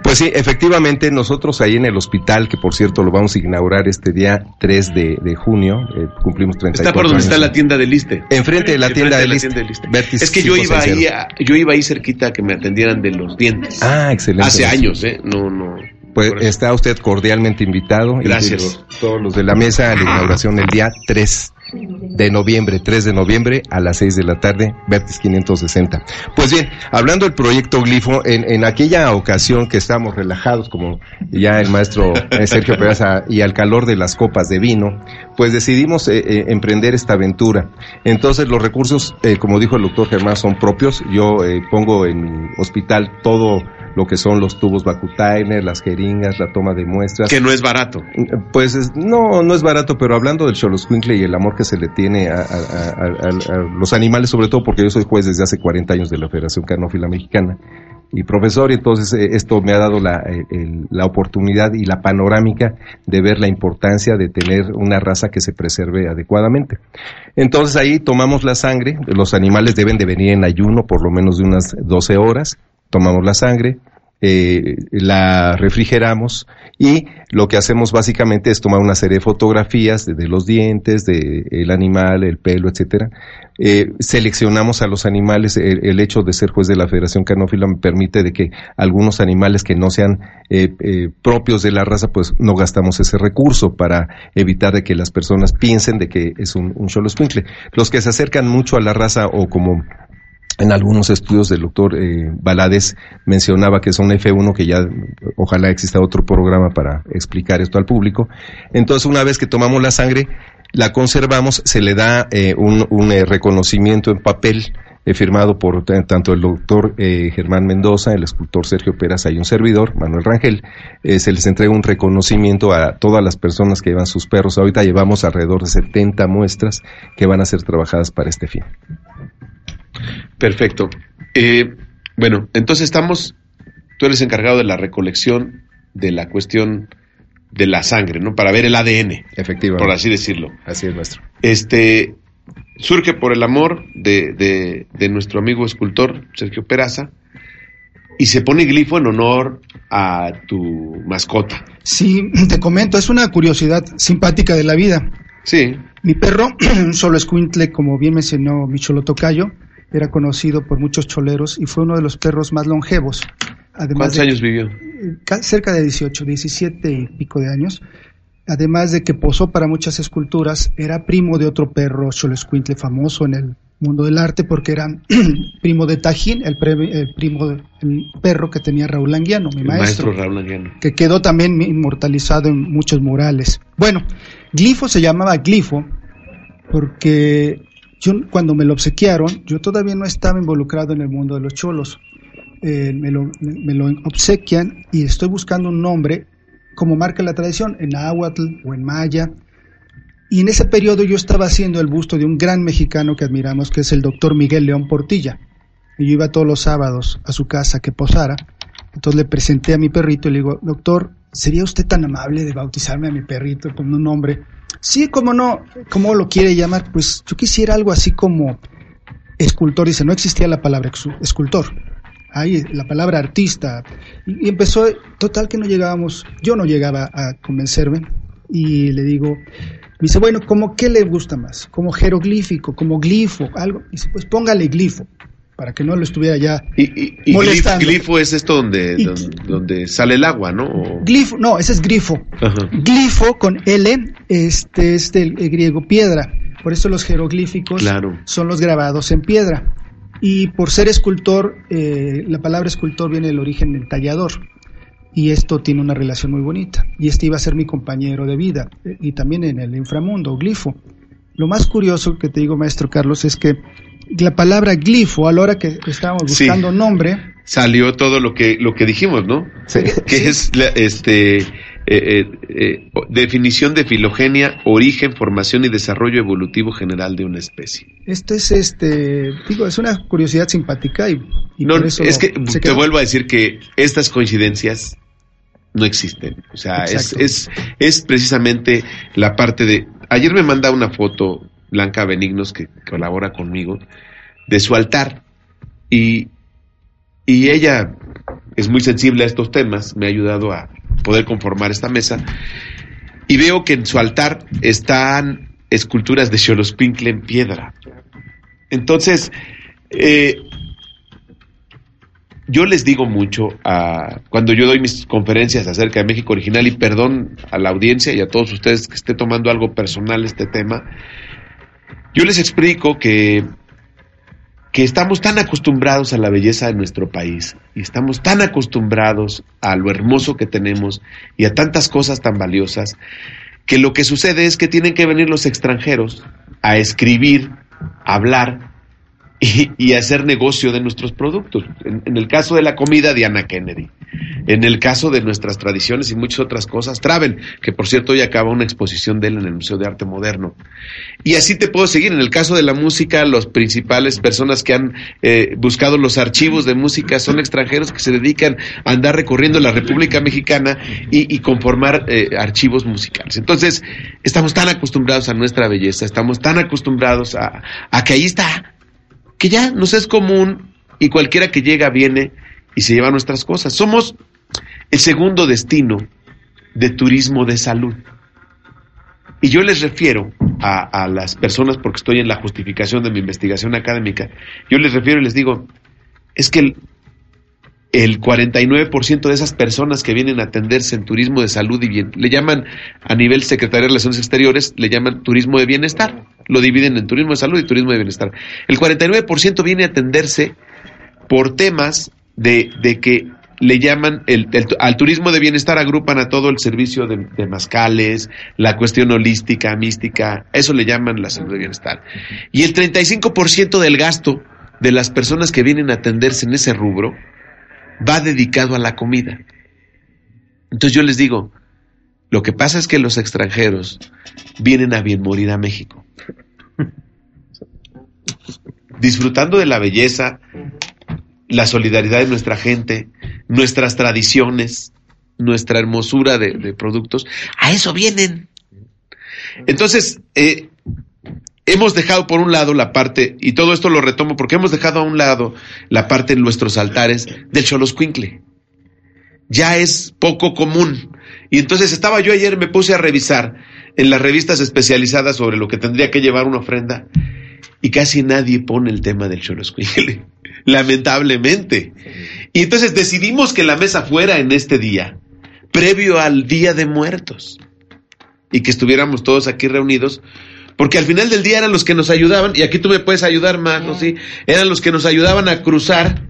Pues sí, efectivamente, nosotros ahí en el hospital, que por cierto lo vamos a inaugurar este día 3 de, junio, eh, cumplimos 34 Está por donde está la tienda de Liste. Enfrente de la tienda de Liste. Es que yo iba ahí, yo iba ahí cerca que me atendieran de los dientes. Ah, excelente. Hace años, ¿eh? No, no. Pues está usted cordialmente invitado. Gracias. todos los de la mesa a la inauguración el día 3 de noviembre, 3 de noviembre a las 6 de la tarde, Vertis 560. Pues bien, hablando del proyecto Glifo, en, en aquella ocasión que estábamos relajados, como ya el maestro eh, Sergio Peraza, y al calor de las copas de vino, pues decidimos eh, eh, emprender esta aventura. Entonces los recursos, como dijo el doctor Germán, son propios. Yo pongo en hospital todo lo que son los tubos Vacutainer, las jeringas, la toma de muestras. Que no es barato. Pues no, no es barato, pero hablando del Choloscuincle y el amor que se le tiene a, los animales, sobre todo porque yo soy juez desde hace 40 años de la Federación Canófila Mexicana y profesor, y entonces eh, esto me ha dado la, la, oportunidad y la panorámica de ver la importancia de tener una raza que se preserve adecuadamente. Entonces ahí tomamos la sangre, los animales deben de venir en ayuno por lo menos de unas 12 horas, tomamos la sangre, eh, la refrigeramos y lo que hacemos básicamente es tomar una serie de fotografías de, los dientes, del el animal, el pelo, etcétera. Eh, seleccionamos a los animales. El, hecho de ser juez de la Federación Canófila me permite de que algunos animales que no sean eh, eh, propios de la raza, pues no gastamos ese recurso para evitar de que las personas piensen de que es un, un Cholo Los que se acercan mucho a la raza o como en algunos estudios del doctor eh, Balades mencionaba que son F1, que ya ojalá exista otro programa para explicar esto al público. Entonces, una vez que tomamos la sangre, la conservamos, se le da eh, un, eh, reconocimiento en papel eh, firmado por tanto el doctor Germán Mendoza, el escultor Sergio Peraza y un servidor, Manuel Rangel. se les entrega un reconocimiento a todas las personas que llevan sus perros. Ahorita llevamos alrededor de 70 muestras que van a ser trabajadas para este fin. Perfecto. Eh, bueno, entonces estamos, tú eres encargado de la recolección de la cuestión de la sangre, ¿no? Para ver el ADN. Efectivamente. Por así decirlo. Así es, maestro. Este, surge por el amor de, de, nuestro amigo escultor Sergio Peraza y se pone glifo en honor a tu mascota. Sí, <clears throat> te comento, es una curiosidad simpática de la vida. Sí. Mi perro, un <clears throat> solo escuintle, como bien mencionó mi cholo tocayo, era conocido por muchos choleros y fue uno de los perros más longevos. Además ¿Cuántos años vivió? Cerca de 18, 17 y pico de años. Además de que posó para muchas esculturas, era primo de otro perro cholescuintle famoso en el mundo del arte porque era <clears throat> primo de Tajín, el, primo del perro que tenía Raúl Anguiano, mi maestro, Raúl Anguiano. que quedó también inmortalizado en muchos murales. Bueno, Glifo se llamaba Glifo porque yo cuando me lo obsequiaron, yo todavía no estaba involucrado en el mundo de los cholos. Eh, me, lo, obsequian y estoy buscando un nombre como marca la tradición, en náhuatl o en maya. Y en ese periodo yo estaba haciendo el busto de un gran mexicano que admiramos, que es el doctor Miguel León Portilla. Y yo iba todos los sábados a su casa que posara. Entonces le presenté a mi perrito y le digo, doctor, ¿sería usted tan amable de bautizarme a mi perrito con un nombre Sí, como no, ¿cómo lo quiere llamar? Pues yo quisiera algo así como escultor, dice, no existía la palabra escultor, ahí la palabra artista, y, empezó, total que no llegábamos, yo no llegaba a convencerme, y le digo, me dice, bueno, ¿cómo qué le gusta más? ¿Como jeroglífico, como glifo, algo? dice, pues póngale glifo para que no lo estuviera ya y, molestando. glifo es esto donde, donde, sale el agua, ¿no? Glifo, no, ese es grifo. Glifo con L, este es del griego piedra. Por eso los jeroglíficos son los grabados en piedra. Y por ser escultor, eh, la palabra escultor viene del origen del tallador. Y esto tiene una relación muy bonita. Y este iba a ser mi compañero de vida. Eh, y también en el inframundo, glifo. Lo más curioso que te digo, maestro Carlos, es que la palabra glifo, a la hora que estábamos buscando nombre. Salió todo lo que, lo que dijimos, ¿no? Que es la, este, eh, eh, eh, definición de filogenia, origen, formación y desarrollo evolutivo general de una especie. Esto es, este, digo, es una curiosidad simpática y, no, es que te vuelvo a decir que estas coincidencias no existen. O sea, es, es, es precisamente la parte de. Ayer me manda una foto Blanca Benignos, que colabora conmigo, de su altar. Y, y ella es muy sensible a estos temas, me ha ayudado a poder conformar esta mesa. Y veo que en su altar están esculturas de Xolospincle en piedra. Entonces, eh, yo les digo mucho a, cuando yo doy mis conferencias acerca de México original y perdón a la audiencia y a todos ustedes que esté tomando algo personal este tema, yo les explico que, que estamos tan acostumbrados a la belleza de nuestro país y estamos tan acostumbrados a lo hermoso que tenemos y a tantas cosas tan valiosas que lo que sucede es que tienen que venir los extranjeros a escribir, a hablar y, hacer negocio de nuestros productos. En, el caso de la comida, Diana Kennedy. En el caso de nuestras tradiciones y muchas otras cosas, Travel, que por cierto hoy acaba una exposición de él en el Museo de Arte Moderno. Y así te puedo seguir. En el caso de la música, los principales personas que han eh, buscado los archivos de música son extranjeros que se dedican a andar recorriendo la República Mexicana y, conformar eh, archivos musicales. Entonces, estamos tan acostumbrados a nuestra belleza, estamos tan acostumbrados a que ahí está que ya nos es común y cualquiera que llega viene y se lleva nuestras cosas. Somos el segundo destino de turismo de salud. Y yo les refiero a, las personas, porque estoy en la justificación de mi investigación académica, yo les refiero y les digo, es que el, el 49% de esas personas que vienen a atenderse en turismo de salud y bien, le llaman a nivel Secretaría de Relaciones Exteriores, le llaman turismo de bienestar, lo dividen en turismo de salud y turismo de bienestar. El 49% viene a atenderse por temas de, de que le llaman, el, al turismo de bienestar agrupan a todo el servicio de, de, mascales, la cuestión holística, mística, eso le llaman la salud de bienestar. Y el 35% del gasto de las personas que vienen a atenderse en ese rubro va dedicado a la comida. Entonces yo les digo, lo que pasa es que los extranjeros vienen a bien morir a México. <laughs> Disfrutando de la belleza, la solidaridad de nuestra gente, nuestras tradiciones, nuestra hermosura de, productos, a eso vienen. Entonces, eh, hemos dejado por un lado la parte, y todo esto lo retomo porque hemos dejado a un lado la parte en nuestros altares del Choloscuincle. Ya es poco común. Y entonces estaba yo ayer, me puse a revisar en las revistas especializadas sobre lo que tendría que llevar una ofrenda, y casi nadie pone el tema del Choloscuincle <laughs> lamentablemente. Y entonces decidimos que la mesa fuera en este día, previo al Día de Muertos, y que estuviéramos todos aquí reunidos, porque al final del día eran los que nos ayudaban, y aquí tú me puedes ayudar ¿no? Sí, eran los que nos ayudaban a cruzar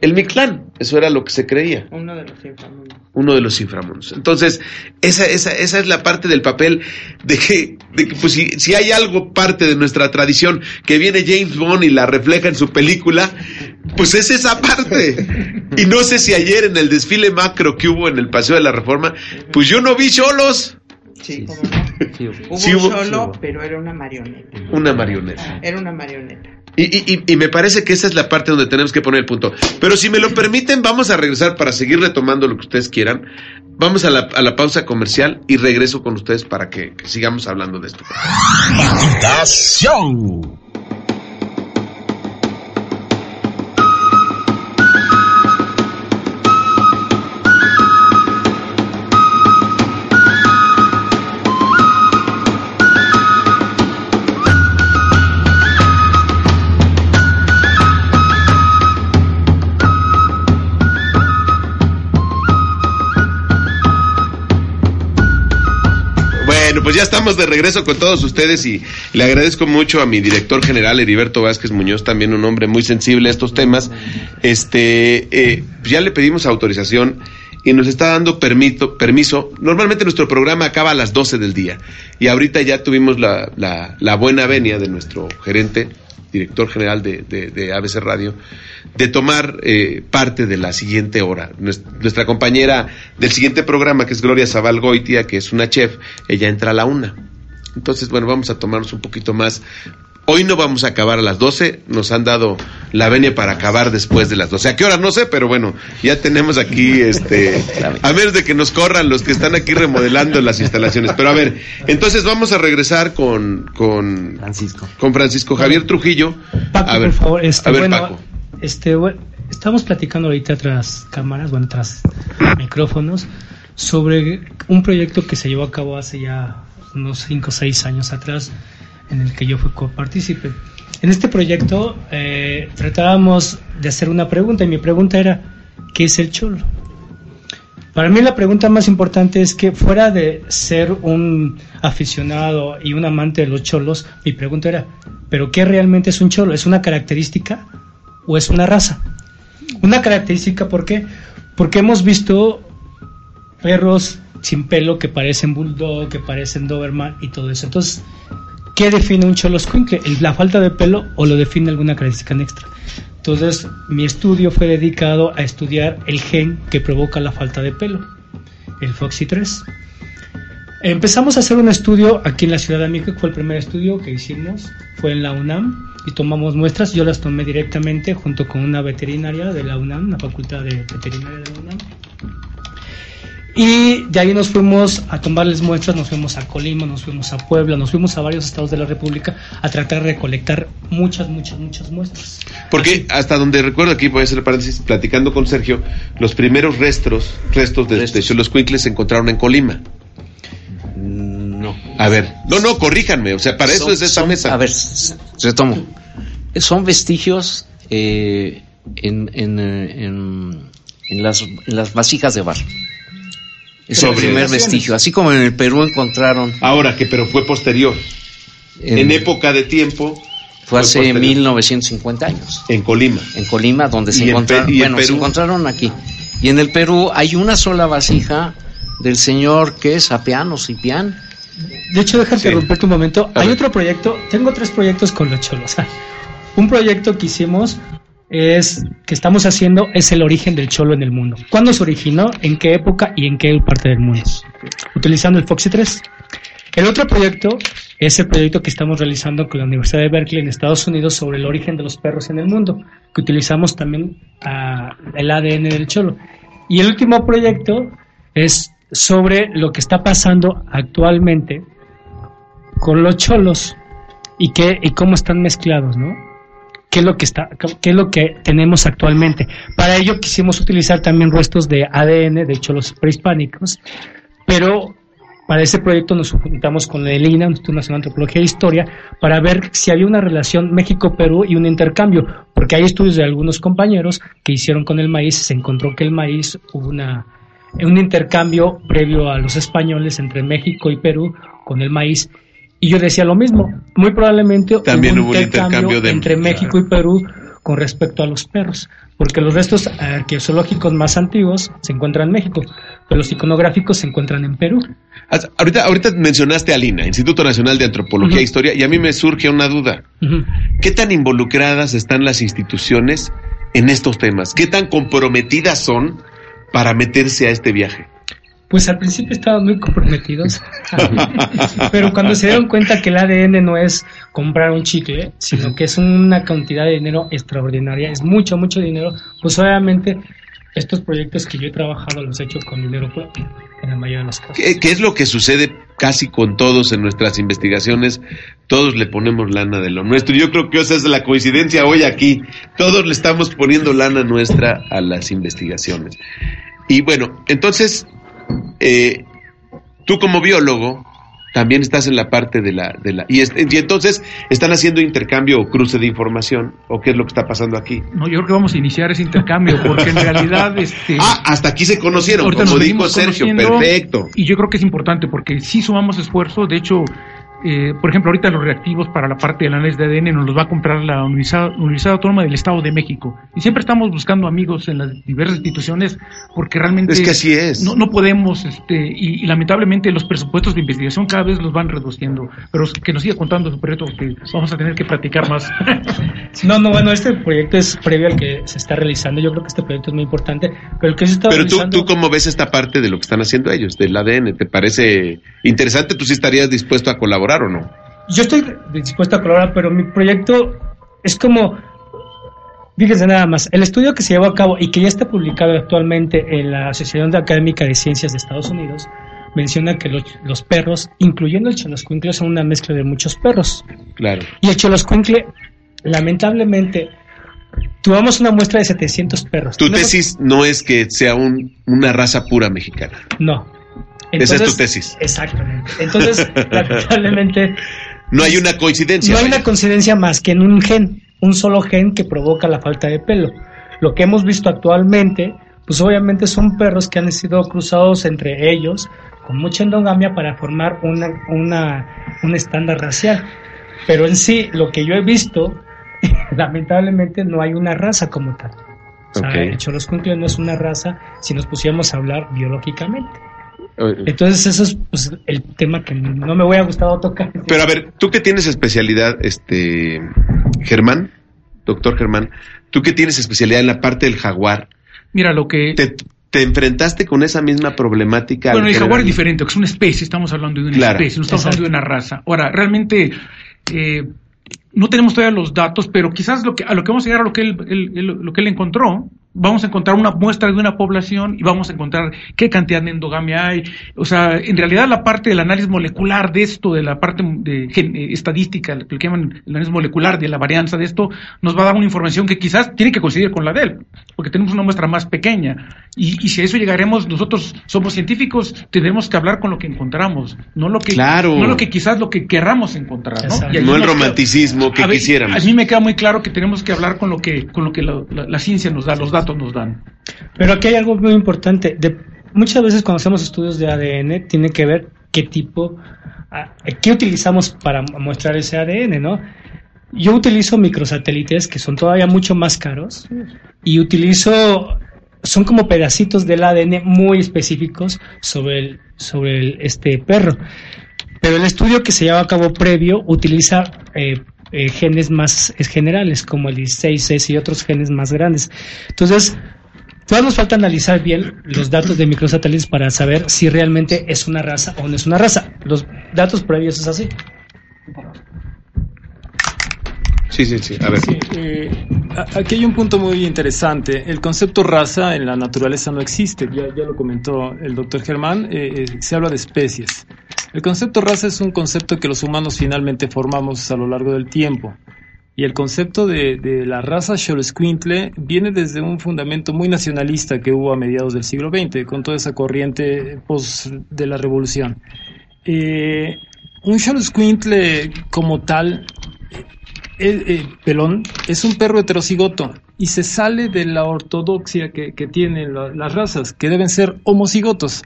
el Mictlán, eso era lo que se creía. Uno de los inframundos. Uno de los inframundos. Entonces, esa, esa, esa es la parte del papel de que, de que pues, si, si, hay algo parte de nuestra tradición que viene James Bond y la refleja en su película, pues es esa parte. Y no sé si ayer en el desfile macro que hubo en el Paseo de la Reforma, pues yo no vi cholos. Sí, como no. Hubo, un solo, pero era una marioneta. Una marioneta. Era una marioneta. Y, me parece que esa es la parte donde tenemos que poner el punto. Pero si me lo permiten, vamos a regresar para seguir retomando lo que ustedes quieran. Vamos a la, a la pausa comercial y regreso con ustedes para que, que sigamos hablando de esto. Estamos de regreso con todos ustedes y le agradezco mucho a mi director general Heriberto Vázquez Muñoz, también un hombre muy sensible a estos temas. Este, eh, ya le pedimos autorización y nos está dando permiso, permiso. Normalmente nuestro programa acaba a las 12 del día y ahorita ya tuvimos la, la buena venia de nuestro gerente director general de, ABC Radio, de tomar eh, parte de la siguiente hora. Nuestra, compañera del siguiente programa, que es Gloria Zabal Goitia, que es una chef, ella entra a la una. Entonces, bueno, vamos a tomarnos un poquito más Hoy no vamos a acabar a las 12, nos han dado la venia para acabar después de las 12. ¿A qué hora? No sé, pero bueno, ya tenemos aquí, este, <laughs> a menos de que nos corran los que están aquí remodelando las instalaciones. Pero a ver, entonces vamos a regresar con, con Francisco. Con Francisco Javier Trujillo. Paco, a ver, por favor, este, a ver, Paco. Este, estamos platicando ahorita tras cámaras, bueno, tras micrófonos, sobre un proyecto que se llevó a cabo hace ya unos 5 o 6 años atrás en el que yo fui copartícipe. En este proyecto eh, tratábamos de hacer una pregunta y mi pregunta era, ¿qué es el cholo? Para mí la pregunta más importante es que fuera de ser un aficionado y un amante de los cholos, mi pregunta era, ¿pero qué realmente es un cholo? ¿Es una característica o es una raza? Una característica, ¿por qué? Porque hemos visto perros sin pelo que parecen bulldog, que parecen doberman y todo eso. Entonces, ¿Qué define un cholo ¿La falta de pelo o lo define alguna característica extra? Entonces, mi estudio fue dedicado a estudiar el gen que provoca la falta de pelo, el FOXY3. Empezamos a hacer un estudio aquí en la Ciudad de México, fue el primer estudio que hicimos, fue en la UNAM, y tomamos muestras, yo las tomé directamente junto con una veterinaria de la UNAM, la Facultad de Veterinaria de la UNAM. Y de ahí nos fuimos a tomarles muestras, nos fuimos a Colima, nos fuimos a Puebla, nos fuimos a varios estados de la República a tratar de recolectar muchas, muchas, muchas muestras. Porque hasta donde recuerdo aquí, voy a hacer paréntesis, platicando con Sergio, los primeros restos, restos de, de Xoloscuincle se encontraron en Colima. No. A ver, no, no, corríjanme, o sea, para eso es esta son- mesa. A ver, retomo. Son vestigios eh, en, en, eh, en, en las, en las vasijas de barro. Es el primer vestigio. Así como en el Perú encontraron. Ahora que, pero fue posterior. En, época de tiempo. Fue hace posterior. 1950 años. En Colima. En Colima, donde ¿Y se en encontraron. En bueno, se encontraron aquí. Y en el Perú hay una sola vasija del señor que es Apeano Cipián. De hecho, déjate Sí. romperte un momento. A Hay ver. otro proyecto, tengo tres proyectos con los cholos. <laughs> Un proyecto que hicimos es que estamos haciendo es el origen del cholo en el mundo. ¿Cuándo se originó? ¿En qué época y en qué parte del mundo? Utilizando el Foxy 3. El otro proyecto es el proyecto que estamos realizando con la Universidad de Berkeley en Estados Unidos sobre el origen de los perros en el mundo, que utilizamos también ah, el ADN del cholo. Y el último proyecto es sobre lo que está pasando actualmente con los cholos y qué y cómo están mezclados, ¿no? ¿Qué es lo que está qué es lo que tenemos actualmente? Para ello quisimos utilizar también restos de ADN de cholos prehispánicos, pero para ese proyecto nos juntamos con el INA, Instituto Nacional de Antropología e Historia, para ver si había una relación México-Perú y un intercambio, porque hay estudios de algunos compañeros que hicieron con el maíz, se encontró que el maíz hubo una, un intercambio previo a los españoles entre México y Perú con el maíz. Y yo decía lo mismo, muy probablemente También hubo un intercambio, intercambio de- entre México y Perú con respecto a los perros, porque los restos arqueológicos más antiguos se encuentran en México, pero los iconográficos se encuentran en Perú. Ahorita, ahorita mencionaste al INA, Instituto Nacional de Antropología e Historia, y a mí me surge una duda. ¿Qué tan involucradas están las instituciones en estos temas? ¿Qué tan comprometidas son para meterse a este viaje? Pues al principio estaban muy comprometidos, <laughs> pero cuando se dieron cuenta que el ADN no es comprar un chicle, sino que es una cantidad de dinero extraordinaria, es mucho, mucho dinero, pues obviamente estos proyectos que yo he trabajado los he hecho con dinero propio, en la mayoría de los casos. ¿Qué, qué es lo que sucede casi con todos en nuestras investigaciones? Todos le ponemos lana de lo nuestro. Yo creo que esa es la coincidencia hoy aquí. Todos le estamos poniendo lana nuestra a las investigaciones. Y bueno, entonces, eh, tú como biólogo también estás en la parte de la... De la y, es- y entonces, ¿están haciendo intercambio o cruce de información? ¿O qué es lo que está pasando aquí? No, yo creo que vamos a iniciar ese intercambio, porque en realidad, <laughs> este, Ah, hasta aquí se conocieron, como dijo Sergio. Perfecto. Y yo creo que es importante porque si sumamos esfuerzo, de hecho, eh, por ejemplo, ahorita los reactivos para la parte del análisis de ADN nos los va a comprar la Universidad, Universidad Autónoma del Estado de México. Y siempre estamos buscando amigos en las diversas instituciones porque realmente... Es que así es. No, no podemos, este, y, y lamentablemente los presupuestos de investigación cada vez los van reduciendo. Pero que nos siga contando su proyecto porque vamos a tener que platicar más. <laughs> No, no, bueno, este proyecto es previo al que se está realizando, yo creo que este proyecto es muy importante, pero el que se está Pero tú, realizando... tú cómo ves esta parte de lo que están haciendo ellos, del ADN, ¿te parece interesante? ¿Tú sí estarías dispuesto a colaborar o no? Yo estoy dispuesto a colaborar, pero mi proyecto es como, fíjense nada más, el estudio que se llevó a cabo y que ya está publicado actualmente en la Asociación Académica de Ciencias de Estados Unidos, menciona que los, los perros, incluyendo el choloscuincle, son una mezcla de muchos perros. Claro. Y el choloscuincle, lamentablemente, tuvimos una muestra de 700 perros. Tu tesis no es que sea un- una raza pura mexicana. No. Esa es tu tesis. Exactamente. Entonces, <laughs> lamentablemente, No hay una coincidencia. no hay vaya. una coincidencia más que en un gen, un solo gen que provoca la falta de pelo. Lo que hemos visto actualmente, pues obviamente son perros que han sido cruzados entre ellos con mucha endogamia para formar una, una, un estándar racial. Pero en sí, lo que yo he visto, <laughs> lamentablemente no hay una raza como tal. O sea, Ok. el no es una raza si nos pusiéramos a hablar biológicamente. Entonces eso es pues, el tema que no me hubiera gustado tocar. Pero a ver, tú que tienes especialidad, este, Germán, doctor Germán, tú que tienes especialidad en la parte del jaguar, Mira, lo que... ¿te, te enfrentaste con esa misma problemática? Bueno, el jaguar es diferente, que es una especie, estamos hablando de una Claro. especie, no estamos Exacto. hablando de una raza. Ahora, realmente eh, no tenemos todavía los datos, pero quizás lo que, a lo que vamos a llegar a lo que él, él- él- lo que él encontró vamos a encontrar una muestra de una población y vamos a encontrar qué cantidad de endogamia hay. O sea, en realidad la parte del análisis molecular de esto, de la parte de eh, estadística, lo que llaman el análisis molecular de la varianza de esto, nos va a dar una información que quizás tiene que coincidir con la de él, porque tenemos una muestra más pequeña. Y, si a eso llegaremos, nosotros somos científicos, tendremos que hablar con lo que encontramos, no lo que, no lo que quizás lo que querramos encontrar, ¿no? no el romanticismo que quisiéramos. A mí me queda muy claro que tenemos que hablar con lo que, con lo que la ciencia nos da, los datos nos dan. Pero aquí hay algo muy importante. Muchas veces cuando hacemos estudios de ADN tiene que ver qué tipo, qué utilizamos para mostrar ese ADN, ¿no? Yo utilizo microsatélites que son todavía mucho más caros y utilizo son como pedacitos del ADN muy específicos sobre el, sobre este perro. Pero el estudio que se lleva a cabo previo utiliza eh, eh, genes más generales, como el 16S y otros genes más grandes. Entonces, todavía nos falta analizar bien los datos de microsatélites para saber si realmente es una raza o no es una raza. Los datos previos es así. Sí, sí, sí. A ver. Eh, aquí hay un punto muy interesante. El concepto raza en la naturaleza no existe. Ya, ya lo comentó el doctor Germán. Eh, se habla de especies. El concepto raza es un concepto que los humanos finalmente formamos a lo largo del tiempo. Y el concepto de, la raza Xoloscuintle viene desde un fundamento muy nacionalista que hubo a mediados del siglo XX, con toda esa corriente post de la revolución. Eh, un Xoloscuintle como tal, eh, eh, pelón, es un perro heterocigoto y se sale de la ortodoxia que, tienen las razas, que deben ser homocigotos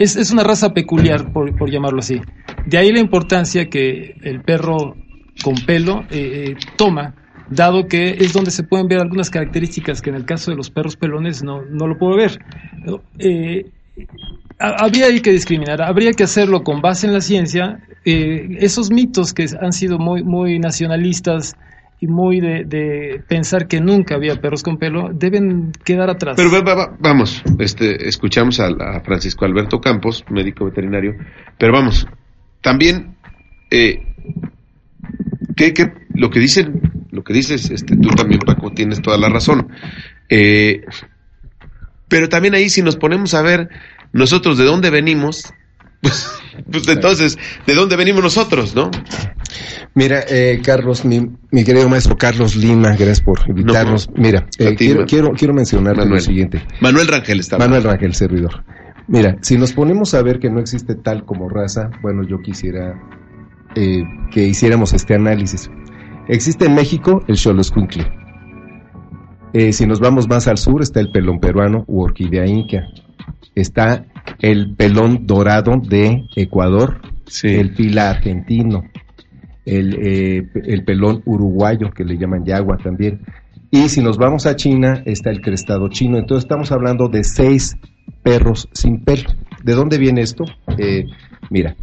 es, una raza peculiar, por, llamarlo así. De ahí la importancia que el perro con pelo eh, eh, toma, dado que es donde se pueden ver algunas características que en el caso de los perros pelones no, no lo puedo ver. Eh, habría que discriminar, habría que hacerlo con base en la ciencia. esos mitos que han sido muy, muy nacionalistas, y muy de, pensar que nunca había perros con pelo deben quedar atrás. Pero vamos, este, escuchamos a, Francisco Alberto Campos, médico veterinario, pero vamos, también eh, que, lo que dicen, lo que dices, este, tú también Paco tienes toda la razón. Eh, pero también ahí si nos ponemos a ver nosotros de dónde venimos, <laughs> pues, pues entonces, ¿de dónde venimos nosotros, no? Mira, eh, Carlos, mi, mi, querido maestro Carlos Lima, gracias por invitarnos. Mira, eh, quiero, quiero, quiero mencionar lo siguiente. Manuel Rangel está. Manuel Rangel, servidor. Mira, si nos ponemos a ver que no existe tal como raza, bueno, yo quisiera eh, que hiciéramos este análisis. Existe en México el Xoloscuincle. Eh, si nos vamos más al sur está el pelón peruano u orquídea inca. Está el pelón dorado de Ecuador, el pila argentino, el, eh, el pelón uruguayo, que le llaman yagua también. Y si nos vamos a China, está el crestado chino. Entonces estamos hablando de seis perros sin pelo. ¿De dónde viene esto? Eh, mira.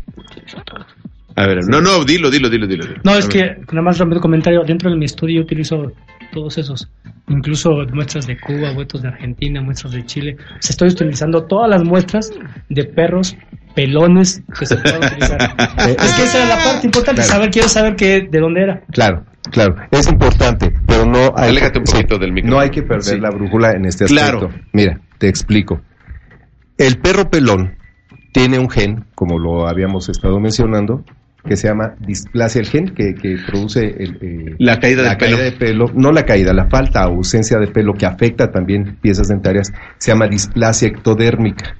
A ver, no, no, dilo, dilo, dilo, dilo. No, es que, nada más rápido comentario, dentro de mi estudio utilizo todos esos, incluso muestras de Cuba, muestras de Argentina, muestras de Chile. Se estoy utilizando todas las muestras de perros pelones que se puedan utilizar. <laughs> es que esa era la parte importante, saber, quiero saber qué, de dónde era. Claro, claro, es importante, pero no hay, un poquito del no hay que perder la brújula en este aspecto. Mira, te explico. El perro pelón tiene un gen, como lo habíamos estado mencionando, que se llama displasia, el gen que, que produce el, eh, la caída, de, caída de pelo, no la caída, la falta o ausencia de pelo que afecta también piezas dentarias, se llama displasia ectodérmica.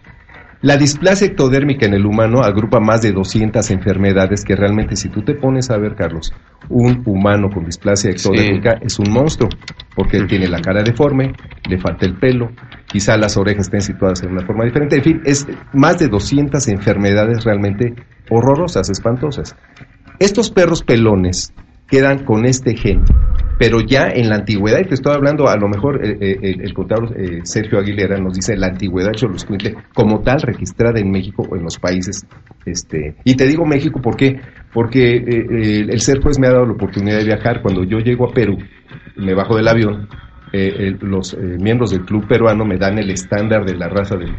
La displasia ectodérmica en el humano agrupa más de 200 enfermedades que realmente si tú te pones a ver, Carlos, un humano con displasia ectodérmica es un monstruo, porque él tiene la cara deforme, le falta el pelo, quizá las orejas estén situadas en una forma diferente, en fin, es más de 200 enfermedades realmente horrorosas, espantosas. Estos perros pelones quedan con este gen pero ya en la antigüedad, y te estoy hablando, a lo mejor eh, eh, el, el, contador eh, Sergio Aguilera nos dice la antigüedad Choloscuintle como tal registrada en México o en los países, este, y te digo México ¿por qué? porque el ser juez me ha dado la oportunidad de viajar, cuando yo llego a Perú, me bajo del avión, eh, los eh, miembros del club peruano me dan el estándar de la raza del,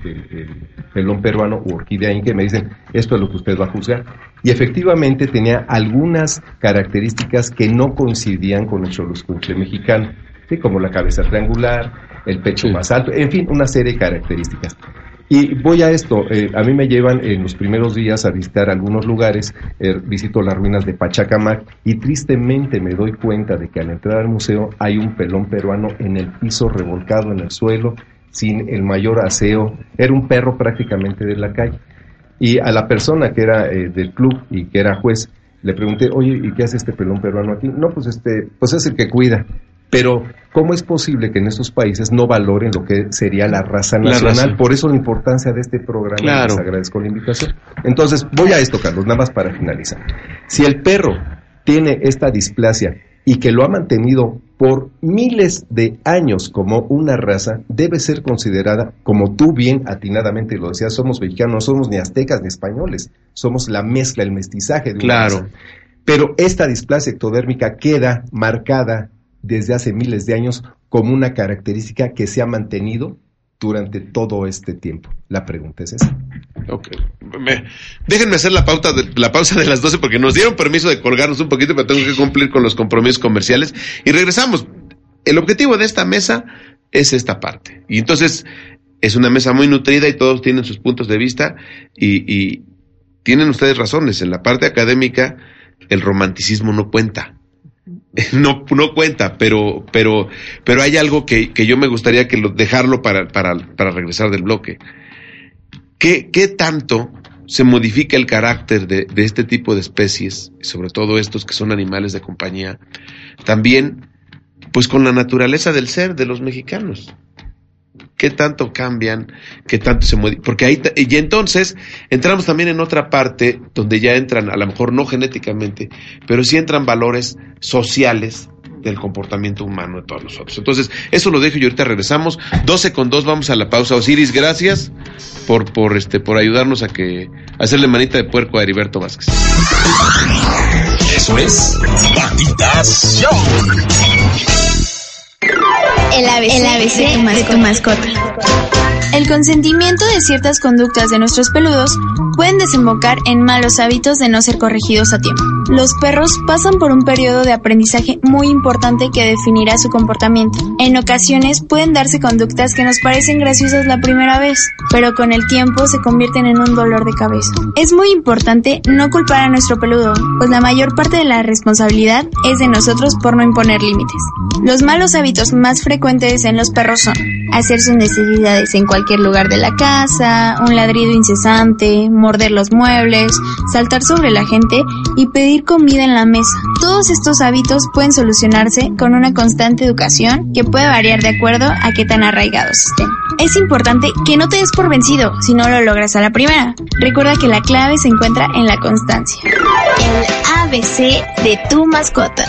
pelón peruano u orquídea inca y me dicen, esto es lo que usted va a juzgar. Y efectivamente tenía algunas características que no coincidían con el choloscuincle mexicano, como la cabeza triangular, el pecho más alto, en fin, una serie de características. Y voy a esto, eh, a mí me llevan en los primeros días a visitar algunos lugares, eh, visito las ruinas de Pachacamac y tristemente me doy cuenta de que al entrar al museo hay un pelón peruano en el piso revolcado en el suelo, sin el mayor aseo, era un perro prácticamente de la calle. Y a la persona que era eh, del club y que era juez, le pregunté, oye, ¿y qué hace este pelón peruano aquí? No, pues este, pues es el que cuida. Pero, ¿cómo es posible que en estos países no valoren lo que sería la raza nacional? Por eso la importancia de este programa. Claro. Les agradezco la invitación. Entonces, voy a esto, Carlos, nada más para finalizar. Si el perro tiene esta displasia y que lo ha mantenido por miles de años como una raza, debe ser considerada, como tú bien atinadamente lo decías, somos mexicanos, no somos ni aztecas ni españoles, somos la mezcla, el mestizaje de una Claro. raza. Pero esta displasia ectodérmica queda marcada desde hace miles de años como una característica que se ha mantenido durante todo este tiempo. La pregunta es esa. Ok. Me- déjenme hacer la pauta de, la pausa de las 12 porque nos dieron permiso de colgarnos un poquito, pero tengo que cumplir con los compromisos comerciales y regresamos. El objetivo de esta mesa es esta parte. Y entonces es una mesa muy nutrida y todos tienen sus puntos de vista y tienen ustedes razones. En la parte académica el romanticismo no cuenta. <laughs> No, no cuenta, pero, pero, pero hay algo que, que yo me gustaría que lo, dejarlo para, para, para regresar del bloque. ¿Qué, qué tanto se modifica el carácter de, de este tipo de especies, sobre todo estos que son animales de compañía, también pues con la naturaleza del ser de los mexicanos? ¿Qué tanto cambian? ¿Qué tanto se modifican? Porque ahí, y entonces entramos también en otra parte donde ya entran, a lo mejor no genéticamente, pero sí entran valores sociales del comportamiento humano de todos nosotros. Entonces, eso lo dejo y ahorita regresamos. 12 con 2, vamos a la pausa. Osiris, gracias por, por, este, por ayudarnos a que hacerle manita de puerco a Heriberto Vázquez. Eso es Patitas. El ABC, de tu mascota. El consentimiento de ciertas conductas de nuestros peludos pueden desembocar en malos hábitos de no ser corregidos a tiempo. Los perros pasan por un periodo de aprendizaje muy importante que definirá su comportamiento. En ocasiones pueden darse conductas que nos parecen graciosas la primera vez, pero con el tiempo se convierten en un dolor de cabeza. Es muy importante no culpar a nuestro peludo, pues la mayor parte de la responsabilidad es de nosotros por no imponer límites. Los malos hábitos más frecuentes en los perros son hacer sus necesidades en cualquier lugar de la casa, un ladrido incesante, morder los muebles, saltar sobre la gente y pedir comida en la mesa. Todos estos hábitos pueden solucionarse con una constante educación que puede variar de acuerdo a qué tan arraigados estén. Es importante que no te des por vencido si no lo logras a la primera. Recuerda que la clave se encuentra en la constancia. El ABC de tu mascota.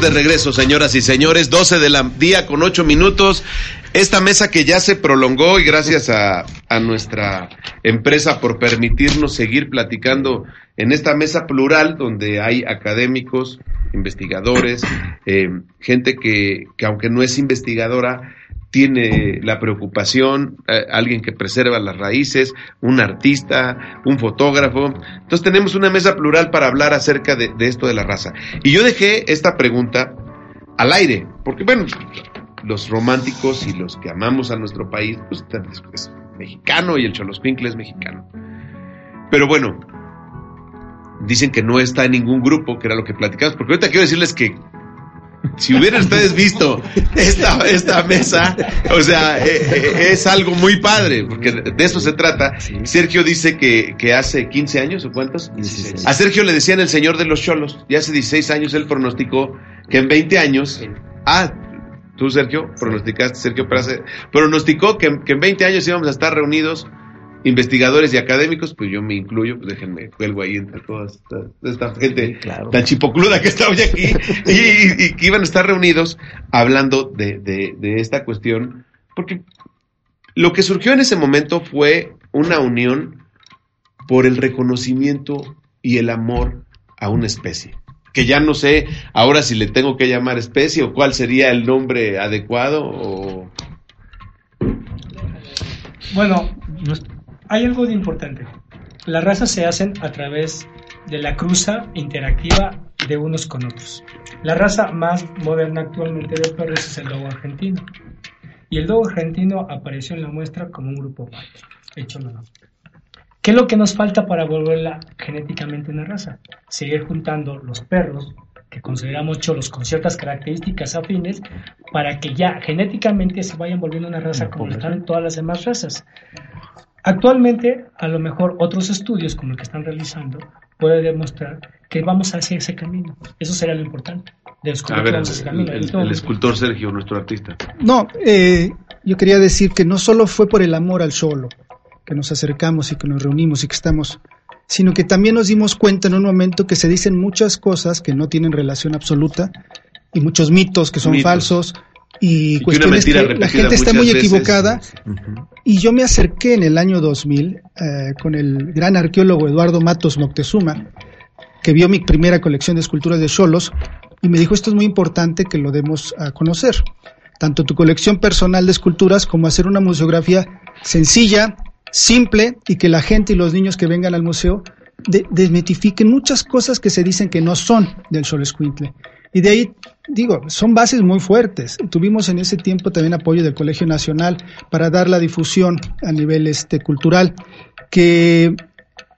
De regreso, señoras y señores, 12 de la día con 8 minutos. Esta mesa que ya se prolongó y gracias a, a nuestra empresa por permitirnos seguir platicando en esta mesa plural donde hay académicos, investigadores, eh, gente que, que aunque no es investigadora, tiene la preocupación, eh, alguien que preserva las raíces, un artista, un fotógrafo. Entonces tenemos una mesa plural para hablar acerca de, esto de la raza. Y yo dejé esta pregunta al aire, porque bueno, los románticos y los que amamos a nuestro país, pues es mexicano y el Choloscuincle es mexicano. Pero bueno, dicen que no está en ningún grupo, que era lo que platicamos, porque ahorita quiero decirles que si hubieran ustedes visto esta, esta mesa, o sea, eh, eh, es algo muy padre, porque de eso se trata. Sergio dice que, que hace 15 años, ¿o cuántos? A Sergio le decían el señor de los cholos, y hace 16 años él pronosticó que en 20 años, ah, tú Sergio, pronosticaste, Sergio pronosticó que, que en 20 años íbamos a estar reunidos investigadores y académicos, pues yo me incluyo, pues déjenme cuelgo ahí entre toda esta, gente tan chipocluda que está hoy aquí <laughs> y, que iban a estar reunidos hablando de, de, esta cuestión, porque lo que surgió en ese momento fue una unión por el reconocimiento y el amor a una especie. Que ya no sé ahora si le tengo que llamar especie o cuál sería el nombre adecuado o... Bueno, hay algo de importante. Las razas se hacen a través de la cruza interactiva de unos con otros. La raza más moderna actualmente de perros es el dogo argentino. Y el dogo argentino apareció en la muestra como un grupo aparte, hecho no. ¿Qué es lo que nos falta para volverla genéticamente una raza? Seguir juntando los perros que consideramos cholos con ciertas características afines para que ya genéticamente se vayan volviendo una raza como están todas las demás razas. Actualmente, a lo mejor otros estudios como el que están realizando pueden demostrar que vamos hacia ese camino. Eso será lo importante. a ver, el, escultor Sergio, nuestro artista. No, eh, yo quería decir que no solo fue por el amor al solo que nos acercamos y que nos reunimos y que estamos, sino que también nos dimos cuenta en un momento que se dicen muchas cosas que no tienen relación absoluta y muchos mitos que son falsos y, cuestiones que la gente está muy equivocada. Y yo me acerqué en el año 2000 eh, con el gran arqueólogo Eduardo Matos Moctezuma, que vio mi primera colección de esculturas de solos y me dijo esto es muy importante que lo demos a conocer, tanto tu colección personal de esculturas como hacer una museografía sencilla, simple y que la gente y los niños que vengan al museo desmitifiquen muchas cosas que se dicen que no son del Xoloscuintle. Y de ahí, digo, son bases muy fuertes. Tuvimos en ese tiempo también apoyo del Colegio Nacional para dar la difusión a nivel este, cultural, que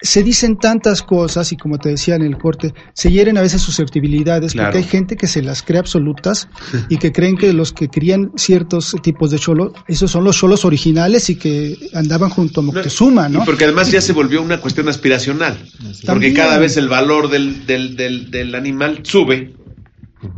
se dicen tantas cosas y como te decía en el corte, se hieren a veces susceptibilidades porque hay gente que se las cree absolutas <laughs> y que creen que los que crían ciertos tipos de cholos, esos son los cholos originales y que andaban junto a Moctezuma, ¿no? Y porque además ya se volvió una cuestión aspiracional, porque cada vez el valor del, del, del, del animal sube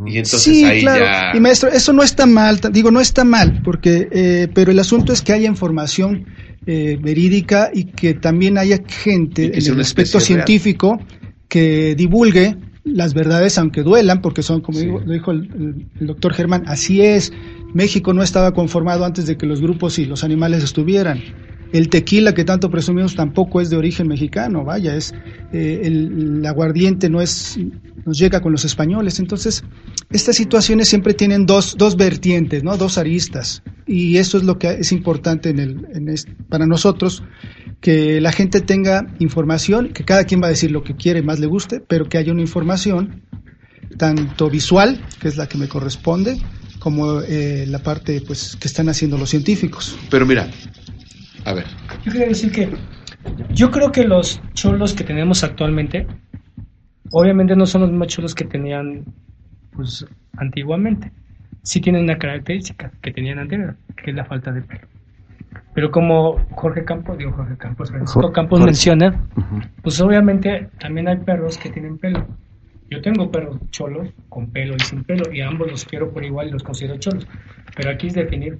y entonces sí, claro. Y maestro, eso no está mal, digo, no está mal, porque, eh, pero el asunto es que haya información eh, verídica y que también haya gente en el aspecto científico que divulgue las verdades, aunque duelan, porque son, como lo dijo el, el, doctor Germán, así es. México no estaba conformado antes de que los grupos y los animales estuvieran. El tequila que tanto presumimos tampoco es de origen mexicano, vaya, es eh, el, aguardiente no es nos llega con los españoles. Entonces, estas situaciones siempre tienen dos, dos vertientes, ¿no? dos aristas. Y eso es lo que es importante en el, en para nosotros, que la gente tenga información, que cada quien va a decir lo que quiere, más le guste, pero que haya una información tanto visual, que es la que me corresponde, como eh, la parte pues que están haciendo los científicos. Pero mira, a ver. Yo quería decir que yo creo que los cholos que tenemos actualmente, obviamente no son los mismos cholos que tenían pues antiguamente. Sí tienen una característica que tenían anterior, que es la falta de pelo. Pero como Jorge Campos, digo Jorge Campos, Francisco Campos menciona, pues obviamente también hay perros que tienen pelo. Yo tengo perros cholos con pelo y sin pelo y ambos los quiero por igual y los considero cholos. Pero aquí es definir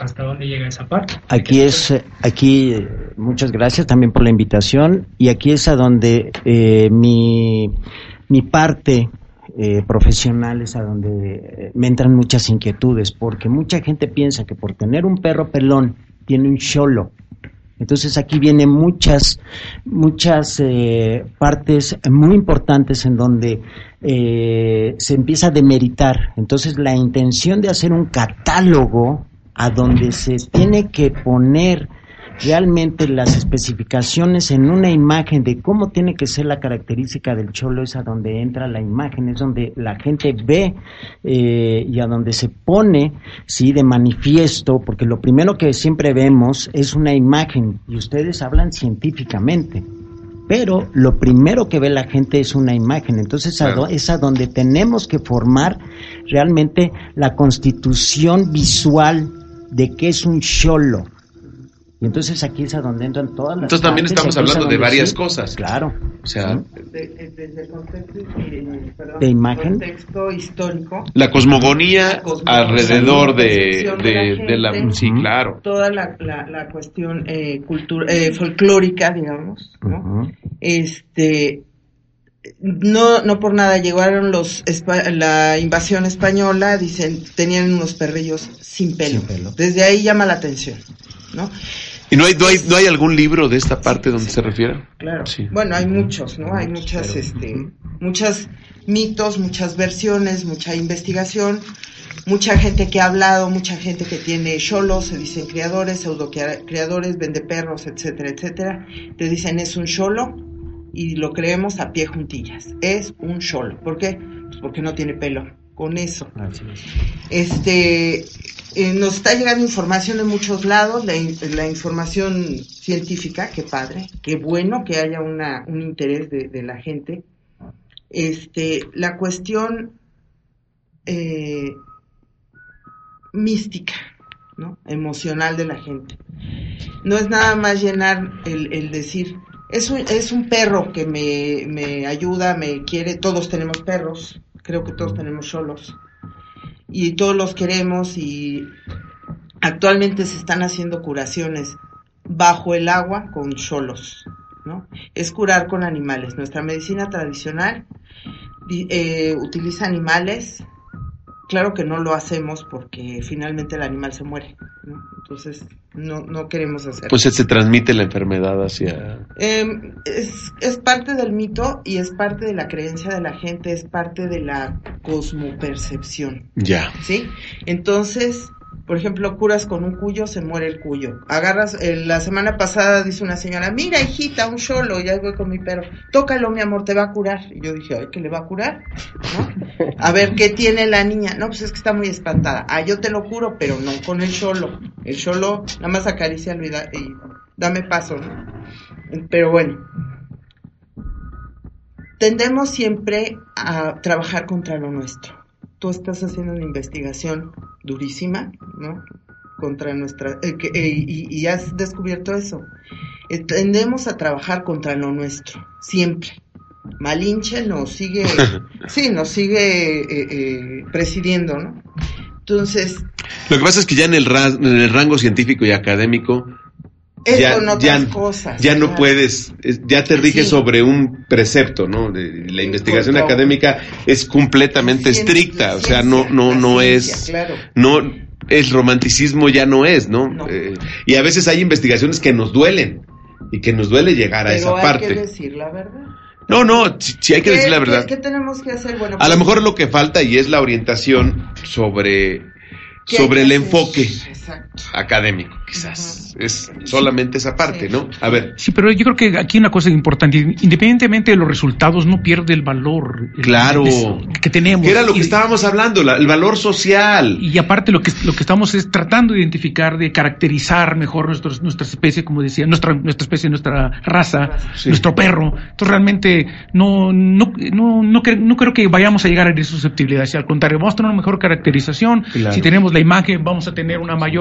hasta dónde llega esa parte. Aquí es, aquí, muchas gracias también por la invitación y aquí es a donde eh, mi, mi parte eh, profesional es a donde me entran muchas inquietudes, porque mucha gente piensa que por tener un perro pelón tiene un cholo. Entonces aquí vienen muchas, muchas eh, partes muy importantes en donde se empieza a demeritar. Entonces la intención de hacer un catálogo a donde se tiene que poner realmente las especificaciones en una imagen de cómo tiene que ser la característica del cholo es a donde entra la imagen, es donde la gente ve eh, y a donde se pone, sí, de manifiesto, porque lo primero que siempre vemos es una imagen y ustedes hablan científicamente pero lo primero que ve la gente es una imagen. Entonces es a donde tenemos que formar realmente la constitución visual de qué es un cholo. Y entonces aquí es a donde entran todas las. Entonces también estamos hablando de varias cosas. Claro. O sea. Desde, el contexto, de imagen. contexto histórico. La cosmogonía, alrededor de, de, la. sí, claro. Toda la, la, cuestión eh, eh, folclórica, digamos. ¿no? Este no, no por nada llegaron los la invasión española, dicen, tenían unos perrillos sin pelo. Desde ahí llama la atención, ¿no? ¿Y no hay, no hay, no hay algún libro de esta parte donde se refiere? Claro. Bueno, hay muchos, ¿no? Hay muchas, este, muchas mitos, muchas versiones, mucha investigación, mucha gente que ha hablado, mucha gente que tiene cholos, se dicen criadores, pseudo criadores, vende perros, etcétera, etcétera. Te dicen es un cholo, y lo creemos a pie juntillas. Es un cholo. ¿Por qué? Pues porque no tiene pelo. Con eso. Este, eh, nos está llegando información de muchos lados, la, la, información científica, qué padre, qué bueno que haya una, un interés de, de la gente. Este, la cuestión eh, mística, ¿no? emocional de la gente. No es nada más llenar el, el decir, es un, es un perro que me, me ayuda, me quiere, todos tenemos perros, creo que todos tenemos solos. Y todos los queremos y actualmente se están haciendo curaciones bajo el agua con cholos, ¿no? Es curar con animales. Nuestra medicina tradicional eh, utiliza animales Claro que no lo hacemos porque finalmente el animal se muere, ¿no? Entonces no, no queremos hacerlo. Pues se transmite la enfermedad hacia... Em, es, es parte del mito y es parte de la creencia de la gente, es parte de la cosmopercepción. Ya. ¿Sí? Entonces, por ejemplo, curas con un cuyo, se muere el cuyo. Agarras, eh, la semana pasada dice una señora, mira hijita, un cholo, ya voy con mi perro, tócalo mi amor, te va a curar. Y yo dije, ay, ¿qué le va a curar? A ver, ¿qué tiene la niña? No, pues es que está muy espantada. Ah, yo te lo curo, pero no con el cholo. El cholo, nada más acaricia y, y dame paso, Pero bueno, tendemos siempre a trabajar contra lo nuestro tú estás haciendo una investigación durísima, ¿no? Contra nuestra... Eh, eh, y, has descubierto eso. Eh, tendemos a trabajar contra lo nuestro, siempre. Malinche nos sigue, <laughs> sí, nos sigue presidiendo, ¿no? Entonces... Lo que pasa es que ya en el, en el rango científico y académico ya, ya, cosas, ya no puedes, ya te rige sobre un precepto, ¿no? la investigación académica es completamente estricta, o sea, no, no, no es, no, el romanticismo ya no es, ¿no? Eh, y a veces hay investigaciones que nos duelen y que nos duele llegar a esa parte. Hay que decir la verdad. No, no, sí, hay que decir la verdad. ¿Qué, tenemos que hacer? Bueno, a lo pues mejor lo que falta y es la orientación sobre sobre el enfoque académico, quizás. Es solamente esa parte, ¿no? A ver. Sí, pero yo creo que aquí una cosa importante, independientemente de los resultados, no pierde el valor claro. que tenemos. Que era lo que estábamos hablando, el valor social. Y aparte lo que lo que estamos es tratando de identificar, de caracterizar mejor nuestros, nuestra especie, como decía, nuestra nuestra especie, nuestra raza, nuestro perro. Entonces realmente no no no no, no, creo que vayamos a llegar a esa susceptibilidad, al contrario, vamos a tener una mejor caracterización. Si tenemos la imagen, vamos a tener una mayor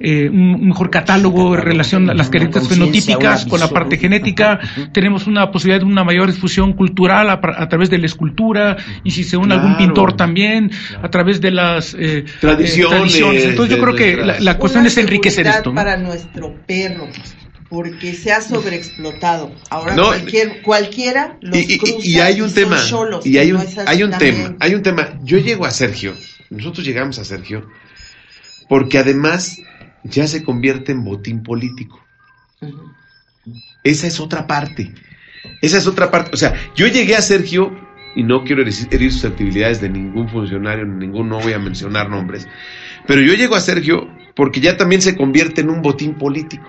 eh, un mejor catálogo en relación a las características fenotípicas con la parte genética, tenemos una posibilidad de una mayor difusión cultural a, través de la escultura y si se une algún pintor también a través de las eh, tradiciones. Entonces yo creo que la, cuestión es enriquecer esto. para nuestro perro porque se ha sobreexplotado. Ahora cualquier, cualquiera los y, y, hay un tema, y hay un, hay un tema, hay un tema. Yo llego a Sergio, nosotros llegamos a Sergio porque además ya se convierte en botín político. Esa es otra parte. Esa es otra parte. O sea, yo llegué a Sergio, y no quiero herir susceptibilidades de ningún funcionario, ningún, no voy a mencionar nombres, pero yo llego a Sergio porque ya también se convierte en un botín político.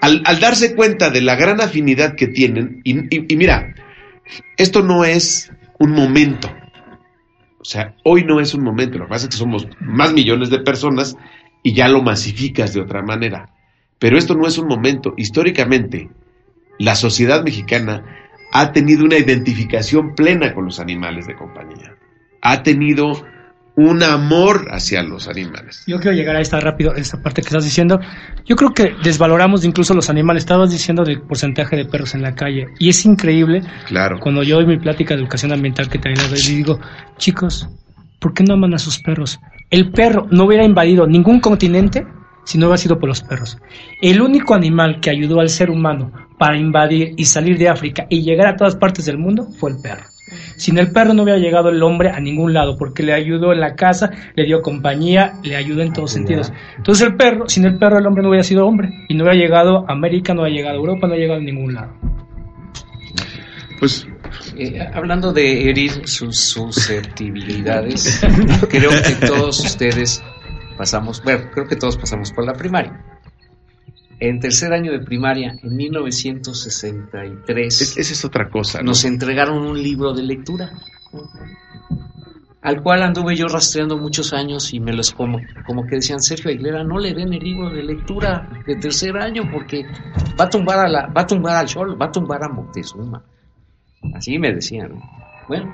al, al darse cuenta de la gran afinidad que tienen, y, y- y mira, esto no es un momento. O sea, hoy no es un momento. Lo que pasa es que somos más millones de personas y ya lo masificas de otra manera. Pero esto no es un momento. Históricamente, la sociedad mexicana ha tenido una identificación plena con los animales de compañía. Ha tenido un amor hacia los animales. Yo quiero llegar a esta rápido, esta parte que estás diciendo. Yo creo que desvaloramos incluso los animales. Estabas diciendo del porcentaje de perros en la calle. Y es increíble Claro. cuando yo doy mi plática de educación ambiental que también la doy, y digo, chicos, ¿por qué no aman a sus perros? El perro no hubiera invadido ningún continente si no hubiera sido por los perros. El único animal que ayudó al ser humano para invadir y salir de África y llegar a todas partes del mundo fue el perro. Sin el perro no hubiera llegado el hombre a ningún lado porque le ayudó en la casa, le dio compañía, le ayudó en todos sentidos. Entonces el perro, sin el perro el hombre no hubiera sido hombre y no hubiera llegado a América, no hubiera llegado a Europa, no hubiera llegado a ningún lado. Pues Eh, hablando de herir sus susceptibilidades, <laughs> creo que todos ustedes pasamos, bueno, creo que todos pasamos por la primaria. En tercer año de primaria, en 1963, esa es otra cosa. ¿no? nos entregaron un libro de lectura, al cual anduve yo rastreando muchos años y me los como, como que decían, Sergio Aguilera, no le den el libro de lectura de tercer año porque va a tumbar a la, va a tumbar al Sol, va a tumbar a Moctezuma. Así me decían. ¿no? Bueno,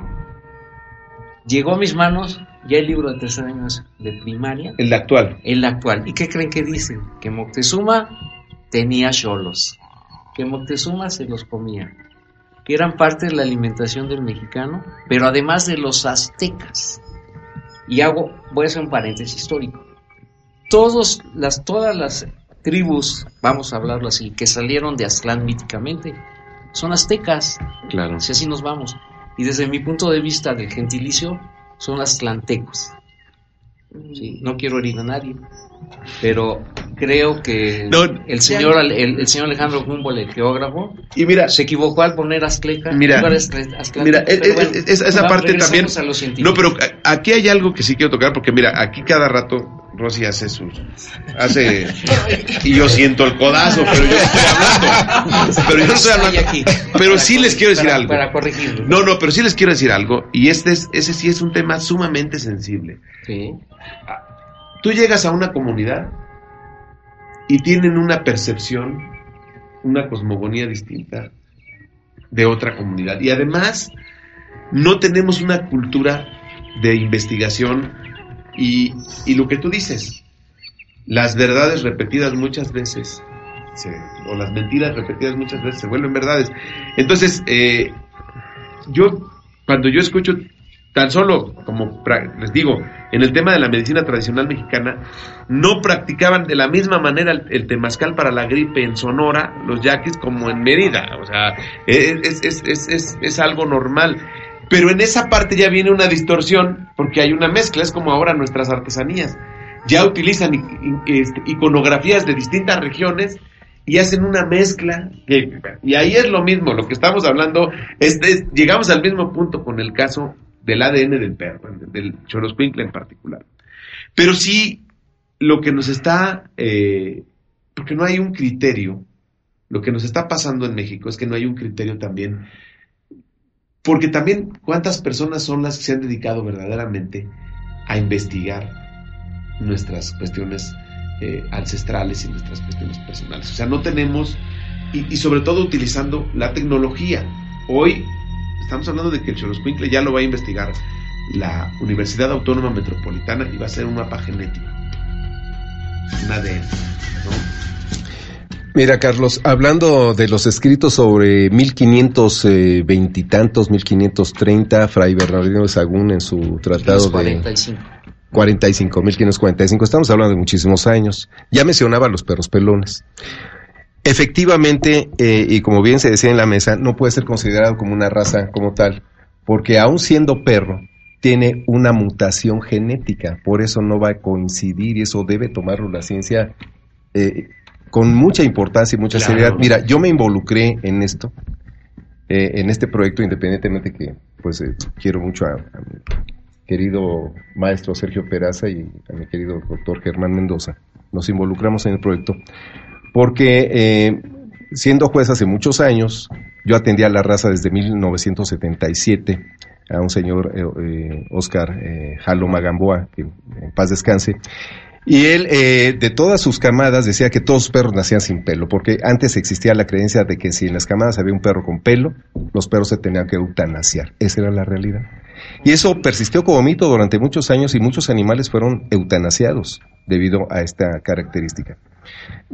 llegó a mis manos ya el libro de tercer año de primaria, El actual. el actual. ¿Y qué creen que dicen? Que Moctezuma tenía cholos, que Moctezuma se los comía, que eran parte de la alimentación del mexicano, pero además de los aztecas. Y hago, voy a hacer un paréntesis histórico. Todos las, todas las tribus, vamos a hablarlo así, que salieron de Aztlán míticamente, son aztecas. Claro. Si así nos vamos. Y desde mi punto de vista del gentilicio, son aztlantecos. Sí, no quiero herir a nadie, pero creo que No, el señor el, el señor Alejandro Humboldt, el geógrafo, Y mira, se equivocó al poner Aztleca. Mira, Mira, es- bueno, es- esa va, parte también. regresamos a los No, pero aquí hay algo que sí quiero tocar porque mira, aquí cada rato Rosy hace sus hace y yo siento el codazo, pero yo no estoy hablando. Pero yo no estoy hablando. Aquí. Pero sí les quiero decir Para- algo. Para corregirlo. No, no, pero sí les quiero decir algo y este es ese sí es un tema sumamente sensible. Sí. Tú llegas a una comunidad y tienen una percepción, una cosmogonía distinta de otra comunidad. Y además, no tenemos una cultura de investigación y, y lo que tú dices, las verdades repetidas muchas veces, se- o las mentiras repetidas muchas veces se vuelven verdades. Entonces, eh, yo, cuando yo escucho tan solo, como les digo, en el tema de la medicina tradicional mexicana, no practicaban de la misma manera el, el temazcal para la gripe en Sonora, los yaquis, como en Mérida. O sea, es, es, es, es, algo normal. Pero en esa parte ya viene una distorsión, porque hay una mezcla, es como ahora nuestras artesanías. Ya utilizan este, iconografías de distintas regiones y hacen una mezcla. y ahí es lo mismo, lo que estamos hablando, es- llegamos al mismo punto con el caso del ADN del perro, del Choloscuincle en particular. Pero sí, lo que nos está, eh, porque no hay un criterio, lo que nos está pasando en México es que no hay un criterio también, porque también cuántas personas son las que se han dedicado verdaderamente a investigar nuestras cuestiones eh, ancestrales y nuestras cuestiones personales. O sea, no tenemos, y sobre todo utilizando la tecnología. Hoy estamos hablando de que el Choloscuincle ya lo va a investigar la Universidad Autónoma Metropolitana y va a ser un mapa genético. Un ADN, ¿no? Mira, Carlos, hablando de los escritos sobre 1520 y tantos, 1530, Fray Bernardino de Sagún en su tratado de 45. 45, 1545, estamos hablando de muchísimos años. Ya mencionaba los perros pelones. Efectivamente, eh, y como bien se decía en la mesa, no puede ser considerado como una raza como tal, porque aun siendo perro, tiene una mutación genética, por eso no va a coincidir y eso debe tomarlo la ciencia eh, con mucha importancia y mucha Claro. seriedad. Mira, yo me involucré en esto, eh, en este proyecto, independientemente que pues eh, quiero mucho a, a mi querido maestro Sergio Peraza y a mi querido doctor Germán Mendoza. Nos involucramos en el proyecto porque eh, siendo juez hace muchos años, yo atendía a la raza desde 1977 a un señor eh, eh, Oscar eh, Jalo Magamboa, que en paz descanse, y él, de todas sus camadas, decía que todos los perros nacían sin pelo, porque antes existía la creencia de que si en las camadas había un perro con pelo, los perros se tenían que eutanasiar. Esa era la realidad. Y eso persistió como mito durante muchos años y muchos animales fueron eutanasiados debido a esta característica.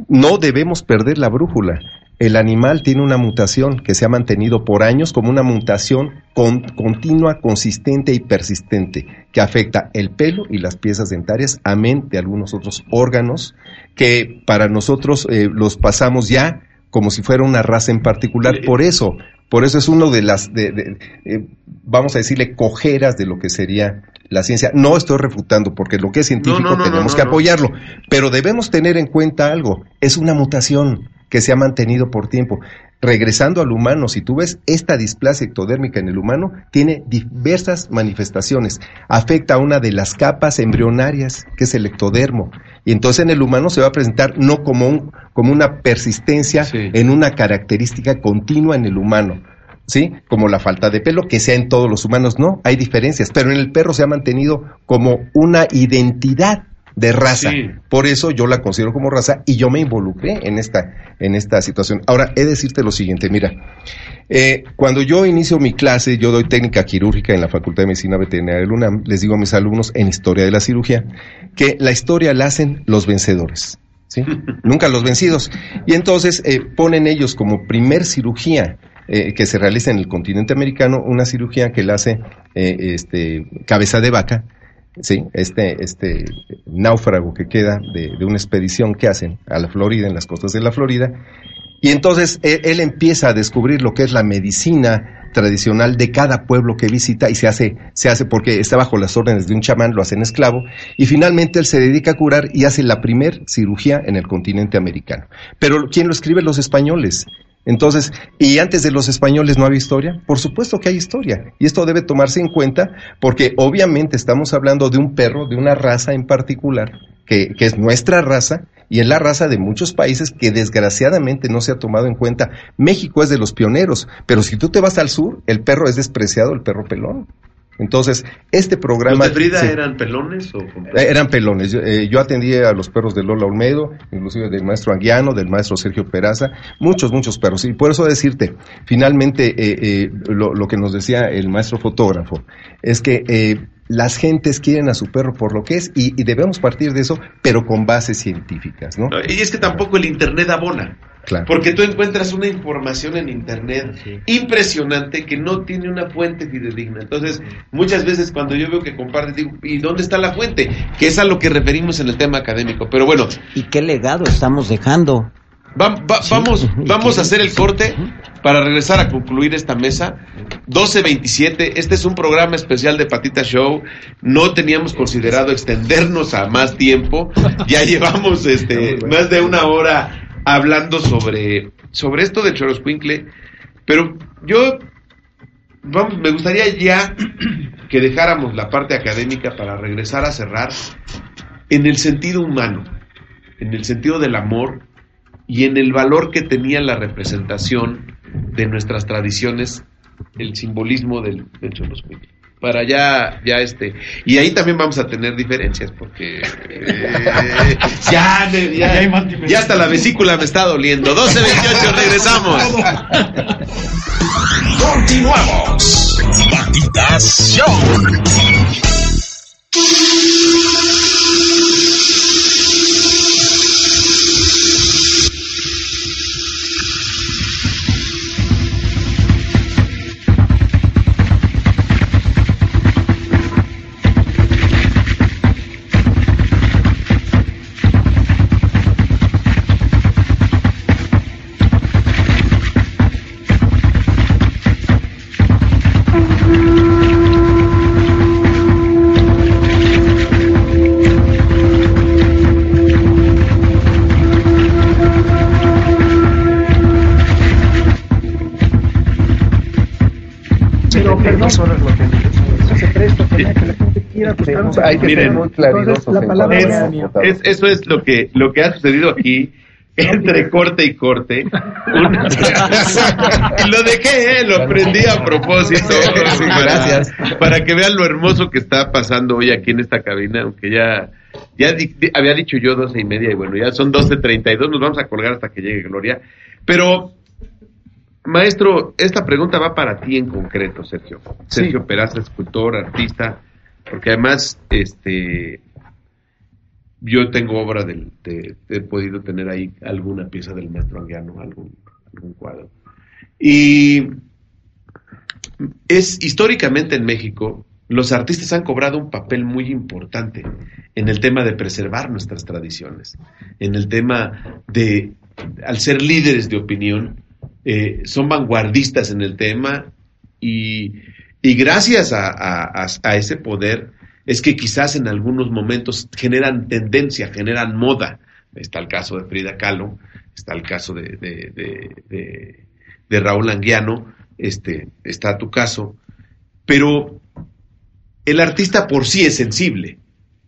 No debemos perder la brújula. El animal tiene una mutación que se ha mantenido por años como una mutación con, continua, consistente y persistente que afecta el pelo y las piezas dentarias, amén de algunos otros órganos que para nosotros eh, los pasamos ya como si fuera una raza en particular. Por eso, por eso es uno de las, de, de, eh, vamos a decirle, cojeras de lo que sería la ciencia. No estoy refutando, porque lo que es científico No, no, no, tenemos no, que apoyarlo, pero debemos tener en cuenta algo, es una mutación que se ha mantenido por tiempo. Regresando al humano, si tú ves esta displasia ectodérmica en el humano, tiene diversas manifestaciones. Afecta a una de las capas embrionarias, que es el ectodermo. Y entonces en el humano se va a presentar no como, un, como una persistencia en una característica continua en el humano. ¿Sí? Como la falta de pelo, que sea en todos los humanos, no, hay diferencias, pero en el perro se ha mantenido como una identidad de raza. Sí. Por eso yo la considero como raza y yo me involucré en esta, en esta situación. Ahora, he de decirte lo siguiente, mira, eh, cuando yo inicio mi clase, yo doy técnica quirúrgica en la Facultad de Medicina Veterinaria del UNAM, les digo a mis alumnos en historia de la cirugía, que la historia la hacen los vencedores. ¿sí? <laughs> Nunca los vencidos. Y entonces eh, ponen ellos como primer cirugía eh, que se realiza en el continente americano, una cirugía que la hace eh, este, cabeza de vaca, sí, este, este náufrago que queda de, una expedición que hacen a la Florida, en las costas de la Florida, y entonces él, él empieza a descubrir lo que es la medicina tradicional de cada pueblo que visita y se hace, se hace porque está bajo las órdenes de un chamán, lo hacen esclavo, y finalmente él se dedica a curar y hace la primer cirugía en el continente americano. Pero ¿quién lo escribe? Los españoles. Entonces, ¿y antes de los españoles no había historia? Por supuesto que hay historia. Y esto debe tomarse en cuenta porque obviamente estamos hablando de un perro, de una raza en particular, que, que es nuestra raza y es la raza de muchos países que desgraciadamente no se ha tomado en cuenta. México es de los pioneros, pero si tú te vas al sur, el perro es despreciado, el perro pelón. Entonces, este programa... ¿Los de Frida sí. eran pelones o Eh, Eran pelones. Yo, eh, yo atendía a los perros de Lola Olmedo, inclusive del maestro Anguiano, del maestro Sergio Peraza, muchos, muchos perros. Y por eso decirte, finalmente, eh, eh, lo, lo que nos decía el maestro fotógrafo, es que eh, las gentes quieren a su perro por lo que es y, y debemos partir de eso, pero con bases científicas, ¿no? Y es que tampoco el Internet abona. Claro. Porque tú encuentras una información en Internet impresionante que no tiene una fuente fidedigna. Entonces, muchas veces cuando yo veo que compartes, digo, ¿y dónde está la fuente? Que es a lo que referimos en el tema académico. Pero bueno, ¿Y qué legado estamos dejando? va- va- vamos, vamos a hacer el corte para regresar a concluir esta mesa. 12.27, este es un programa especial de Patita Show. No teníamos considerado extendernos a más tiempo. <laughs> Ya llevamos este, más de una hora hablando sobre, sobre esto de Choroscuincle. Pero yo, vamos, me gustaría ya <clears throat> que dejáramos la parte académica para regresar a cerrar en el sentido humano, en el sentido del amor y en el valor que tenía la representación de nuestras tradiciones, el simbolismo del, del Xoloscuincle. Para ya, ya este, y ahí también vamos a tener diferencias, porque eh, ya, ya, Ya hay más diferencias. ya hasta la vesícula me está doliendo. 12.28, regresamos. Continuamos. Patitas Show. Hay que ser Miren, muy claridosos la en palabra cuanto a es- eso es lo que, lo que ha sucedido aquí. <laughs> entre corte y corte. y <laughs> lo dejé, ¿eh? lo aprendí a propósito. <laughs> para, gracias. Para que vean lo hermoso que está pasando hoy aquí en esta cabina, aunque ya, ya di- di- había dicho yo doce y media y bueno, ya son doce treinta y dos, nos vamos a colgar hasta que llegue Gloria. Pero, maestro, esta pregunta va para ti en concreto, Sergio. Sergio Peraza, escultor, artista, porque además, este, yo tengo obra del, de, he podido tener ahí alguna pieza del maestro Anguiano, algún, algún cuadro. Y es históricamente en México, los artistas han cobrado un papel muy importante en el tema de preservar nuestras tradiciones, en el tema de, al ser líderes de opinión, eh, son vanguardistas en el tema y, y gracias a, a- a- ese poder es que quizás en algunos momentos generan tendencia, generan moda. Está el caso de Frida Kahlo, está el caso de- de- de Raúl Anguiano, este, está tu caso, pero el artista por sí es sensible,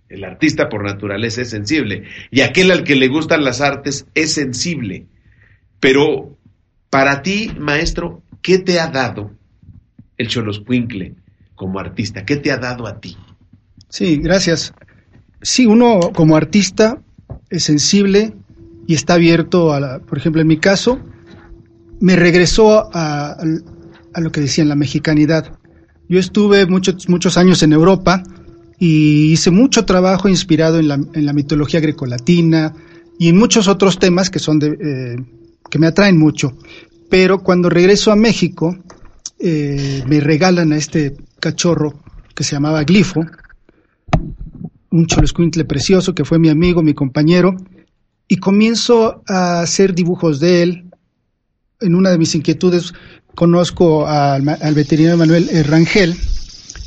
el artista por naturaleza es sensible, y aquel al que le gustan las artes es sensible, pero para ti, maestro, ¿qué te ha dado el Choloscuincle como artista? ¿Qué te ha dado a ti? Sí, gracias. Sí, uno como artista es sensible y está abierto a, la, por ejemplo, en mi caso, me regresó a, a lo que decían la mexicanidad. Yo estuve muchos, muchos años en Europa y hice mucho trabajo inspirado en la, en la mitología grecolatina y en muchos otros temas que son de, eh, que me atraen mucho. Pero cuando regreso a México, eh, me regalan a este cachorro que se llamaba Glifo, un cholescuintle precioso que fue mi amigo, mi compañero, y comienzo a hacer dibujos de él. En una de mis inquietudes conozco al, al veterinario Manuel eh, Rangel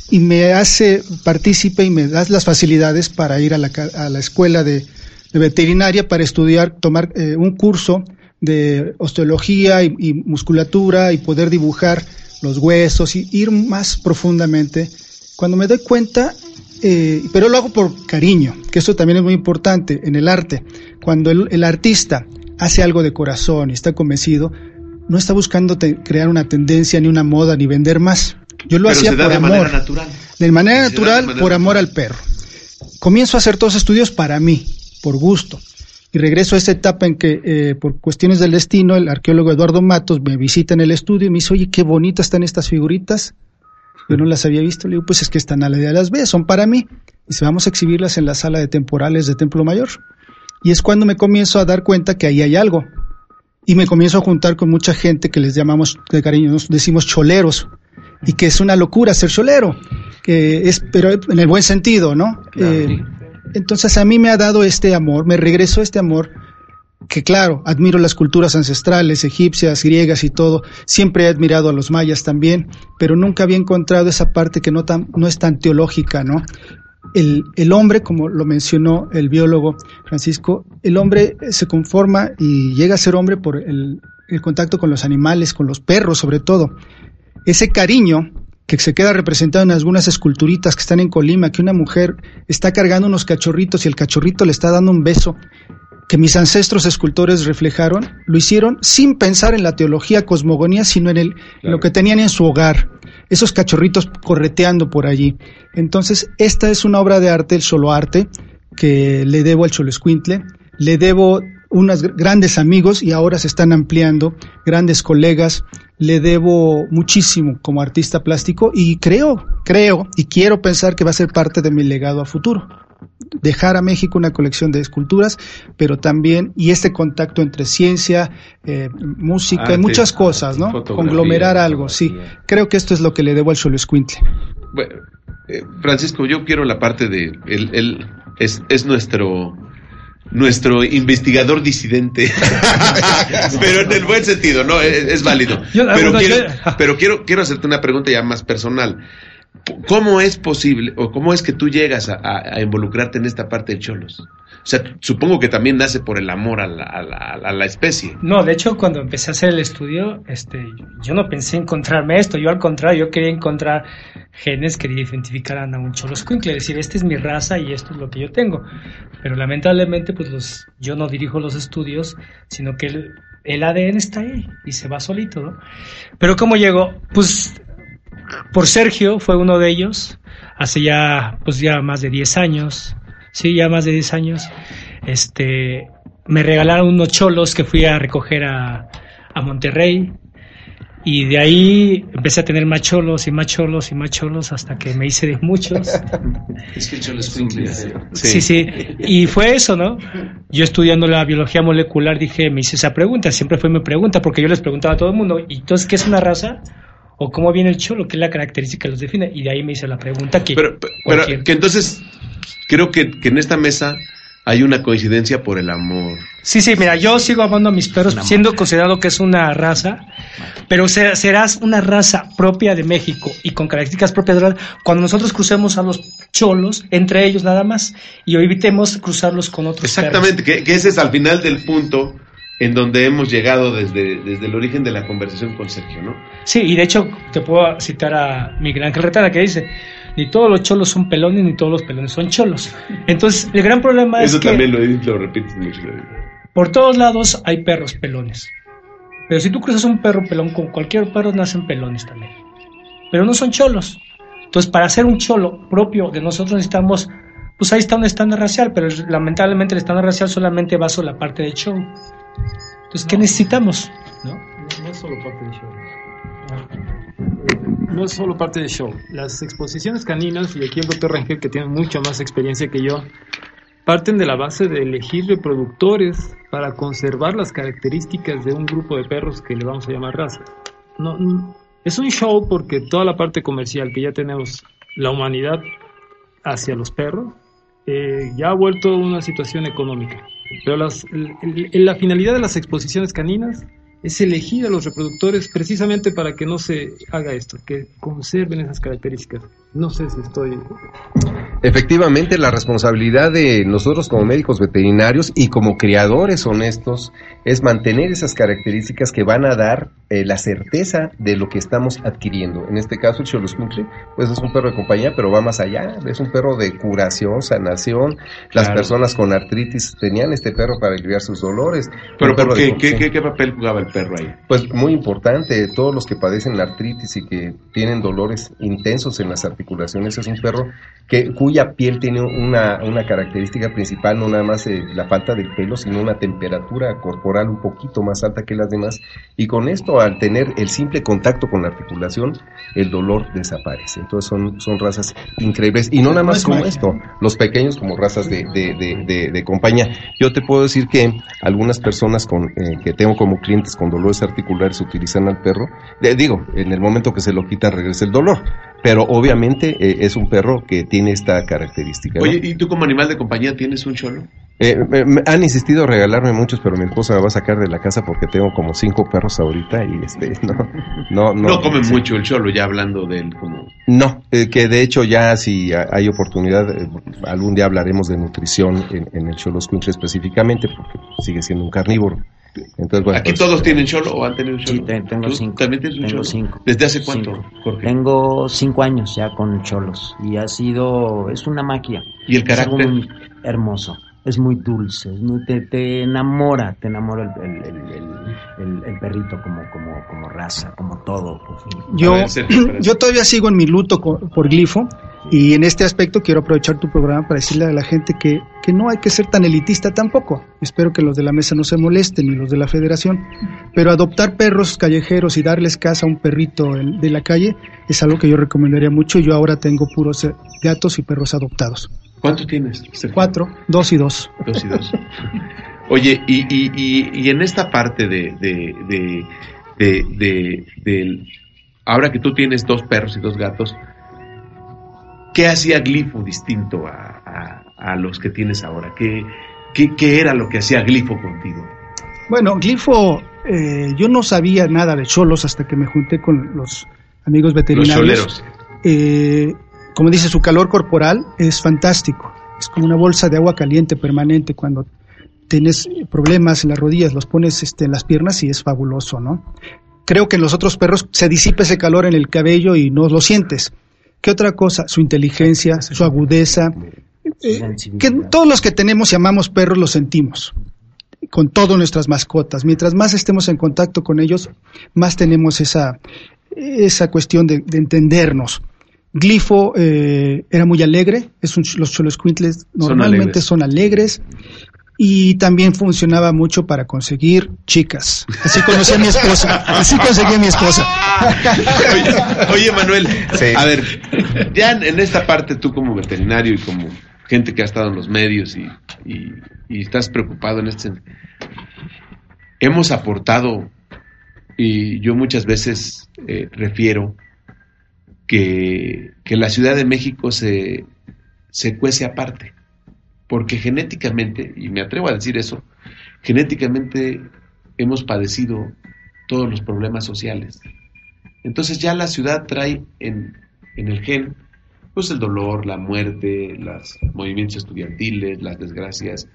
y me hace partícipe y me da las facilidades para ir a la, a la escuela de, veterinaria para estudiar, tomar eh, un curso de osteología y musculatura y poder dibujar los huesos y ir más profundamente. Cuando me doy cuenta, eh, pero lo hago por cariño, que eso también es muy importante en el arte. Cuando el, el artista hace algo de corazón y está convencido, no está buscando te- crear una tendencia, ni una moda, ni vender más. Yo lo Pero hacía por de amor. manera natural. De manera Se da de natural, manera por amor al perro. Comienzo a hacer todos estudios para mí, por gusto. Y regreso a esa etapa en que, eh, por cuestiones del destino, el arqueólogo Eduardo Matos me visita en el estudio y me dice, oye, qué bonitas están estas figuritas. Yo no las había visto. Le digo, pues es que están a la idea de las ve, son para mí. Dice, vamos a exhibirlas en la sala de temporales de Templo Mayor. Y es cuando me comienzo a dar cuenta que ahí hay algo. Y me comienzo a juntar con mucha gente que les llamamos de cariño, nos decimos choleros. Y que es una locura ser cholero. Que es, pero en el buen sentido, ¿no? Eh, entonces a mí me ha dado este amor, me regresó este amor que claro, admiro las culturas ancestrales, egipcias, griegas y todo, siempre he admirado a los mayas también, pero nunca había encontrado esa parte que no, tan, no es tan teológica, ¿no? El, el hombre, como lo mencionó el biólogo Francisco, el hombre se conforma y llega a ser hombre por el, el contacto con los animales, con los perros sobre todo. Ese cariño que se queda representado en algunas esculturitas que están en Colima, que una mujer está cargando unos cachorritos y el cachorrito le está dando un beso, que mis ancestros escultores reflejaron, lo hicieron sin pensar en la teología cosmogonía, sino en, el, en lo que tenían en su hogar, esos cachorritos correteando por allí. Entonces, esta es una obra de arte, el solo arte, que le debo al Cholescuintle, le debo unos gr- grandes amigos y ahora se están ampliando, grandes colegas, le debo muchísimo como artista plástico y creo, creo y quiero pensar que va a ser parte de mi legado a futuro. Dejar a México una colección de esculturas, pero también, y este contacto entre ciencia, eh, música y muchas cosas, ¿no? Conglomerar algo, sí. Creo que esto es lo que le debo al Xoloescuintle. Bueno, eh, Francisco, yo quiero la parte de es, es nuestro nuestro investigador disidente, <laughs> pero en el buen sentido, no es, es válido. <laughs> Yo- pero quiero, pero quiero quiero hacerte una pregunta ya más personal. ¿Cómo es posible o cómo es que tú llegas a, a- a involucrarte en esta parte de Cholos? O sea, supongo que también nace por el amor a la, a la, a la especie. No, de hecho, cuando empecé a hacer el estudio, este, yo no pensé encontrarme esto. Yo al contrario, yo quería encontrar genes que identificaran a un choloscuincle, decir, esta es mi raza y esto es lo que yo tengo. Pero lamentablemente, pues los, yo no dirijo los estudios, sino que el, el ADN está ahí y se va solito, ¿no? Pero ¿cómo llegó? Pues por Sergio fue uno de ellos, hace ya, pues ya más de 10 años, sí, ya más de 10 años, este, me regalaron unos cholos que fui a recoger a, a Monterrey, y de ahí empecé a tener más cholos y más cholos y más cholos hasta que me hice de muchos. <laughs> Es que el cholo es Quinkle. Sí, sí. Y fue eso, ¿no? Yo estudiando la biología molecular dije, me hice esa pregunta, siempre fue mi pregunta, porque yo les preguntaba a todo el mundo, ¿y entonces qué es una raza? ¿O cómo viene el cholo? ¿Qué es la característica que los define? Y de ahí me hice la pregunta que... Pero, pero que entonces, creo que, que en esta mesa hay una coincidencia por el amor. Sí, sí, mira, yo sigo amando a mis perros, siendo considerado que es una raza, pero se- serás una raza propia de México y con características propias de la cuando nosotros crucemos a los cholos, entre ellos nada más, y evitemos cruzarlos con otros Exactamente, que, que ese es al final del punto en donde hemos llegado desde, desde el origen de la conversación con Sergio, ¿no? Sí, y de hecho te puedo citar a Miguel Ángel Retana que dice, ni todos los cholos son pelones, ni todos los pelones son cholos. Entonces, el gran problema Eso es que también lo, lo repites mucho. por todos lados hay perros pelones. Pero si tú cruzas un perro pelón con cualquier perro, nacen pelones también. Pero no son cholos. Entonces, para hacer un cholo propio de nosotros necesitamos, pues ahí está un estándar racial, pero lamentablemente el estándar racial solamente va sobre la parte de show. Entonces, ¿qué necesitamos? No, no es solo parte del show. No es solo parte del show. Las exposiciones caninas, y aquí el doctor Rangel, que tiene mucha más experiencia que yo, parten de la base de elegir reproductores para conservar las características de un grupo de perros que le vamos a llamar raza. No, no- es un show porque toda la parte comercial que ya tenemos la humanidad hacia los perros eh, ya ha vuelto una situación económica. Pero las- la finalidad de las exposiciones caninas es elegir a los reproductores precisamente para que no se haga esto, que conserven esas características. No sé si estoy... Efectivamente, la responsabilidad de nosotros como médicos veterinarios y como criadores honestos es mantener esas características que van a dar eh, la certeza de lo que estamos adquiriendo. En este caso, el Xoloscuincle, pues es un perro de compañía, pero va más allá. Es un perro de curación, sanación. Las Claro. personas con artritis tenían este perro para aliviar sus dolores. Pero ¿por qué? com- ¿Qué, sí. qué, qué papel jugaba el perro ahí? Pues muy importante, todos los que padecen la artritis y que tienen dolores intensos en las articulaciones, es un perro que, cuya piel tiene una, una característica principal, no nada más eh, la falta del pelo, sino una temperatura corporal un poquito más alta que las demás. Y con esto, al tener el simple contacto con la articulación, el dolor desaparece. Entonces son, son razas increíbles. Y no nada más como esto, los pequeños como razas de, de, de, de- de compañía. Yo te puedo decir que algunas personas con, eh, que tengo como clientes con dolores articulares utilizan al perro. Eh, digo, en el momento que se lo quitan regresa el dolor. Pero obviamente eh, es un perro que tiene esta característica. ¿no? Oye, ¿y tú como animal de compañía tienes un cholo? Eh, me- me han insistido regalarme muchos, pero mi esposa me va a sacar de la casa porque tengo como cinco perros ahorita y este <laughs> no no no, No, comen sí. mucho el cholo, ya hablando de él como... No, eh, que de hecho ya si ha- hay oportunidad, eh, algún día hablaremos de nutrición en, en el Xoloscuincle específicamente, porque sigue siendo un carnívoro. Entonces, bueno, ¿Aquí pues, todos tienen cholo o han tenido un cholo? Sí, te- tengo ¿Tú cinco. ¿También tienes un Tengo cholo? cinco. ¿Desde hace cuánto, Cinco. Jorge? Tengo cinco años ya con cholos y ha sido, es una magia. ¿Y el carácter? hermoso, es muy dulce, es muy- te, te enamora, te enamora el, el- el- el- el- el perrito como, como, como raza, como todo. por fin. Yo, yo todavía sigo en mi luto por glifo y en este aspecto quiero aprovechar tu programa para decirle a la gente que, que no hay que ser tan elitista tampoco. Espero que los de la mesa no se molesten ni los de la federación, pero adoptar perros callejeros y darles casa a un perrito de la calle es algo que yo recomendaría mucho. Yo ahora tengo puros eh, gatos y perros adoptados. ¿Cuánto tienes? Cuatro, dos y dos. Dos y dos. Oye, y, y, y, y en esta parte de, de, de, de, ahora que tú tienes dos perros y dos gatos, ¿qué hacía Glifo distinto a, a- a los que tienes ahora? ¿Qué, qué, qué era lo que hacía Glifo contigo? Bueno, glifo, eh, yo no sabía nada de cholos hasta que me junté con los amigos veterinarios. choleros. Eh, como dice, su calor corporal es fantástico. Es como una bolsa de agua caliente permanente cuando tienes problemas en las rodillas, los pones este, en las piernas y es fabuloso, ¿no? Creo que en los otros perros se disipa ese calor en el cabello y no lo sientes. ¿Qué otra cosa? Su inteligencia, su agudeza. Eh, que todos los que tenemos y amamos perros los sentimos con todas nuestras mascotas. Mientras más estemos en contacto con ellos, más tenemos esa, esa cuestión de, entendernos. Glifo eh, era muy alegre, es un, los choloscuintles normalmente son alegres y también funcionaba mucho para conseguir chicas. Así conocí a mi esposa. Así conseguí a mi esposa. <laughs> Oye, Manuel, a ver, ya en esta parte tú como veterinario y como gente que ha estado en los medios y, estás preocupado en este hemos aportado y yo muchas veces eh, refiero que, que, la Ciudad de México se, se cuece aparte porque genéticamente, y me atrevo a decir eso, genéticamente hemos padecido todos los problemas sociales. Entonces ya la ciudad trae en, el gen pues el dolor, la muerte, los movimientos estudiantiles, las desgracias.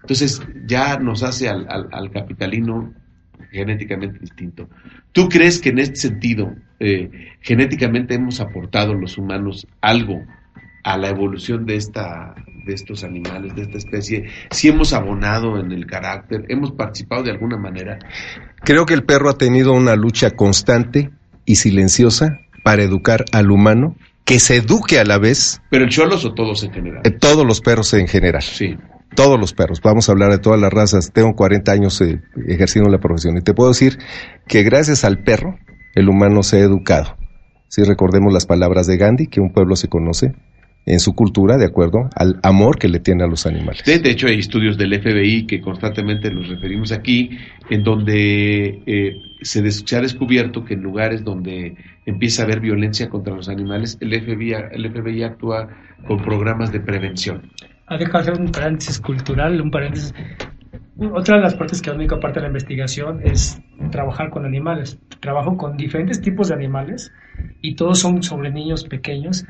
Entonces ya nos hace al, al, capitalino genéticamente distinto. ¿Tú crees que en este sentido eh, genéticamente hemos aportado los humanos algo a la evolución de esta de estos animales, de esta especie, si hemos abonado en el carácter, hemos participado de alguna manera. Creo que el perro ha tenido una lucha constante y silenciosa para educar al humano, que se eduque a la vez. ¿Pero el cholos o todos en general? Eh, todos los perros en general. Sí. Todos los perros. Vamos a hablar de todas las razas. Tengo 40 años eh, ejerciendo la profesión y te puedo decir que gracias al perro el humano se ha educado. Si recordemos las palabras de Gandhi, que un pueblo se conoce en su cultura de acuerdo al amor que le tiene a los animales. De, hecho, hay estudios del FBI que constantemente los referimos aquí, en donde eh, se, ha descubierto que en lugares donde empieza a haber violencia contra los animales, el FBI, el FBI actúa con programas de prevención. Ha dejado hacer un paréntesis cultural, un paréntesis. Otra de las partes que es la única parte de la investigación es trabajar con animales. Trabajo con diferentes tipos de animales y todos son sobre niños pequeños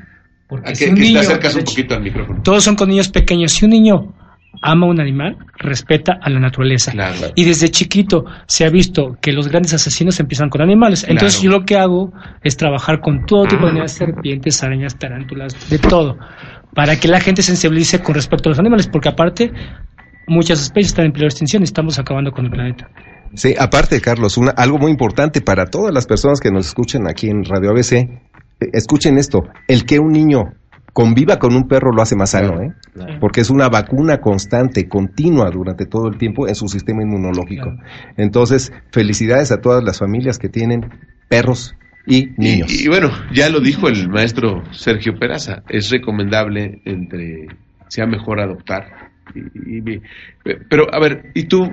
porque si un niño, un poquito al micrófono. Todos son con niños pequeños. Si un niño ama un animal, respeta a la naturaleza. Y desde chiquito se ha visto que los grandes asesinos empiezan con animales. Entonces yo lo que hago es trabajar con todo tipo de animales, serpientes, arañas, tarántulas, de todo, para que la gente sensibilice con respecto a los animales, porque aparte muchas especies están en peligro de extinción y estamos acabando con el planeta. Sí, aparte, Carlos, una, algo muy importante para todas las personas que nos escuchan aquí en Radio ABC escuchen esto, el que un niño conviva con un perro lo hace más sano, ¿eh? porque es una vacuna constante, continua durante todo el tiempo en su sistema inmunológico. Entonces, felicidades a todas las familias que tienen perros y niños. Y, bueno, ya lo dijo el maestro Sergio Peraza, es recomendable entre sea mejor adoptar. pero a ver, ¿y tú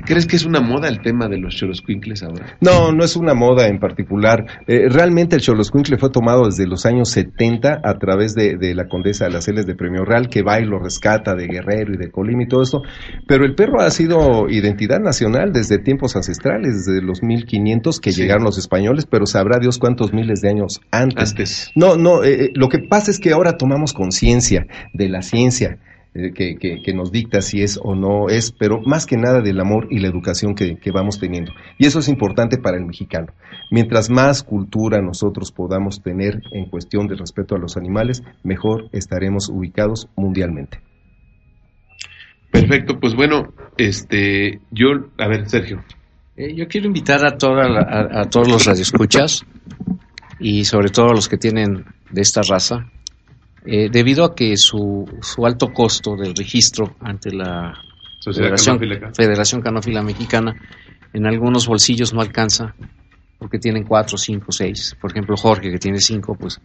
¿Crees que es una moda el tema de los choloscuincles ahora? No, no es una moda en particular. Eh, realmente el choloscuincle fue tomado desde los años 70 a través de, la condesa de las Celes de Premio Real, que va y lo rescata de Guerrero y de Colima y todo esto. Pero el perro ha sido identidad nacional desde tiempos ancestrales, desde los 1500 que llegaron los españoles, pero sabrá Dios cuántos miles de años antes. No, no, eh, lo que pasa es que ahora tomamos conciencia de la ciencia eh, que, que, nos dicta si es o no es, pero más que nada del amor y la educación que, que, vamos teniendo. Y eso es importante para el mexicano. Mientras más cultura nosotros podamos tener en cuestión del respeto a los animales, mejor estaremos ubicados mundialmente. Perfecto, pues bueno, este, yo, a ver, Sergio. Eh, yo quiero invitar a, toda a, a todos los radioescuchas y sobre todo a los que tienen de esta raza eh, debido a que su, su alto costo del registro ante la Federación, Federación Canófila Mexicana en algunos bolsillos no alcanza porque tienen cuatro, cinco, seis. Por ejemplo, Jorge, que tiene cinco, pues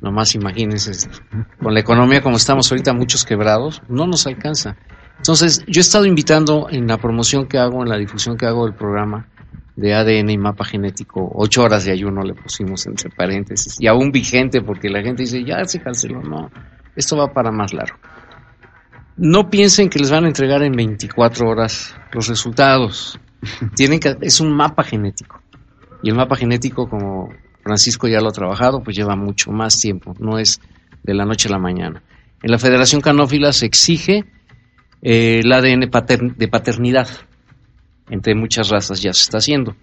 nomás imagínense, con la economía como estamos ahorita, muchos quebrados, no nos alcanza. Entonces, yo he estado invitando en la promoción que hago, en la difusión que hago del programa, de ADN y mapa genético, ocho horas de ayuno le pusimos entre paréntesis, y aún vigente porque la gente dice, ya se canceló, no, esto va para más largo. No piensen que les van a entregar en 24 horas los resultados. <laughs> Tienen que, es un mapa genético. Y el mapa genético, como Francisco ya lo ha trabajado, pues lleva mucho más tiempo, no es de la noche a la mañana. En la Federación Canófila se exige eh, el ADN de paternidad. Entre muchas razas ya se está haciendo.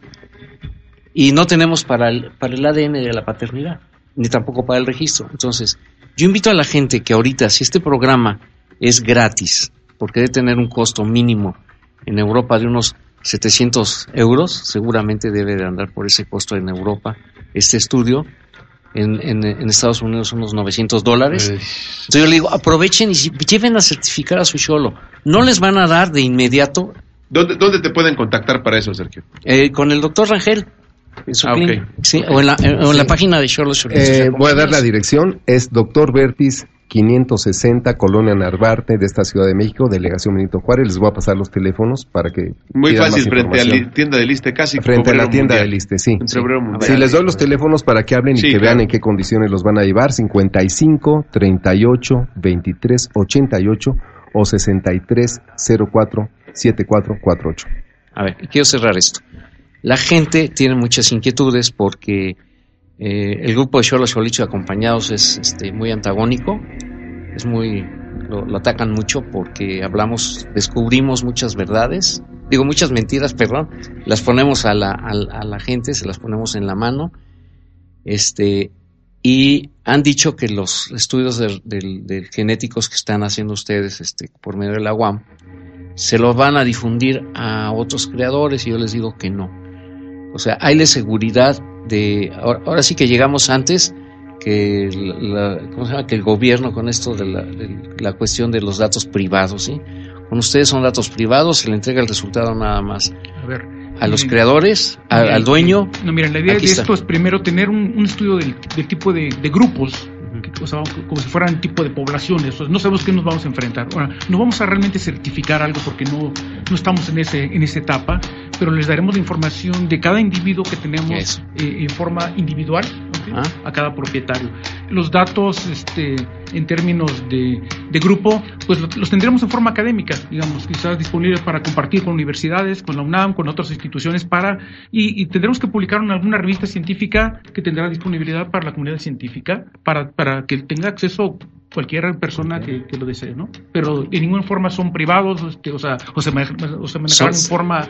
Y no tenemos para el, para el ADN de la paternidad, ni tampoco para el registro. Entonces, yo invito a la gente que ahorita, si este programa es gratis, porque debe tener un costo mínimo en Europa de unos 700 euros, seguramente debe de andar por ese costo en Europa este estudio. En, en, Estados Unidos unos 900 dólares. Entonces yo le digo, aprovechen y lleven a certificar a su cholo. No les van a dar de inmediato. ¿Dónde, dónde te pueden contactar para eso, Sergio? Eh, con el doctor Rangel. Ah, sí, o en la, en la página de Cholos. Eh, voy a dar la dirección, es doctor Vertis 560, Colonia Narvarte, de esta Ciudad de México, Delegación Benito Juárez. Les voy a pasar los teléfonos para que. Muy fácil, frente a la tienda de Liste, casi. Frente a la tienda de Liste, sí. sí. les doy los teléfonos para que hablen y que vean en qué condiciones los van a llevar: 55 38 23 88 o 63 04 7448. A ver, quiero cerrar esto. La gente tiene muchas inquietudes porque eh, el grupo de Cholos Cholicho acompañados es este, muy antagónico, es muy, lo, atacan mucho porque hablamos, descubrimos muchas verdades, digo muchas mentiras, perdón, las ponemos a la, a, la gente, se las ponemos en la mano, este, y han dicho que los estudios de, genéticos que están haciendo ustedes este, por medio de la UAM se los van a difundir a otros creadores y yo les digo que no. O sea, hay la seguridad de ahora, sí que llegamos antes que la, que el gobierno con esto de la, cuestión de los datos privados, ¿sí? Con ustedes son datos privados, se le entrega el resultado nada más. A los creadores, al dueño. No, miren, la idea de esto es primero tener un, estudio del, tipo de, grupos o sea, como si fueran tipo de poblaciones. no sabemos qué nos vamos a enfrentar. Ahora, no vamos a realmente certificar algo porque no, no estamos en, ese, en esa etapa, pero les daremos la información de cada individuo que tenemos eh, en forma individual ah. a cada propietario. Los datos este, en términos de, de grupo, pues los tendremos en forma académica, digamos, quizás disponibles para compartir con universidades, con la UNAM, con otras instituciones, para y, tendremos que publicar en alguna revista científica que tendrá disponibilidad para la comunidad científica, para, para que tenga acceso cualquier persona que, lo desee, ¿no? Pero de ninguna forma son privados, este, o sea, o se, manejan en forma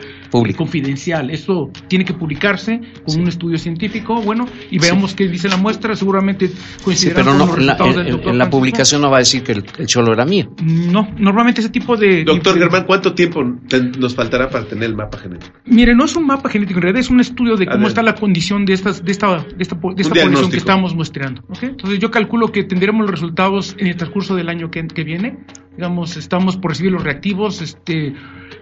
confidencial. Eso tiene que publicarse con un estudio científico, bueno, y veamos qué dice la muestra, seguramente coincidirá con los resultados del doctor. En la publicación no va a decir que el, cholo era mío. No, normalmente ese tipo de... Doctor Germán, ¿cuánto tiempo nos faltará para tener el mapa genético? Mire, no es un mapa genético, en realidad es un estudio de cómo está la condición de, estas, de esta, de esta, de esta población que estamos muestreando. Entonces yo calculo que tendremos los resultados en el transcurso del año que, que viene. Digamos, estamos por recibir los reactivos. Este,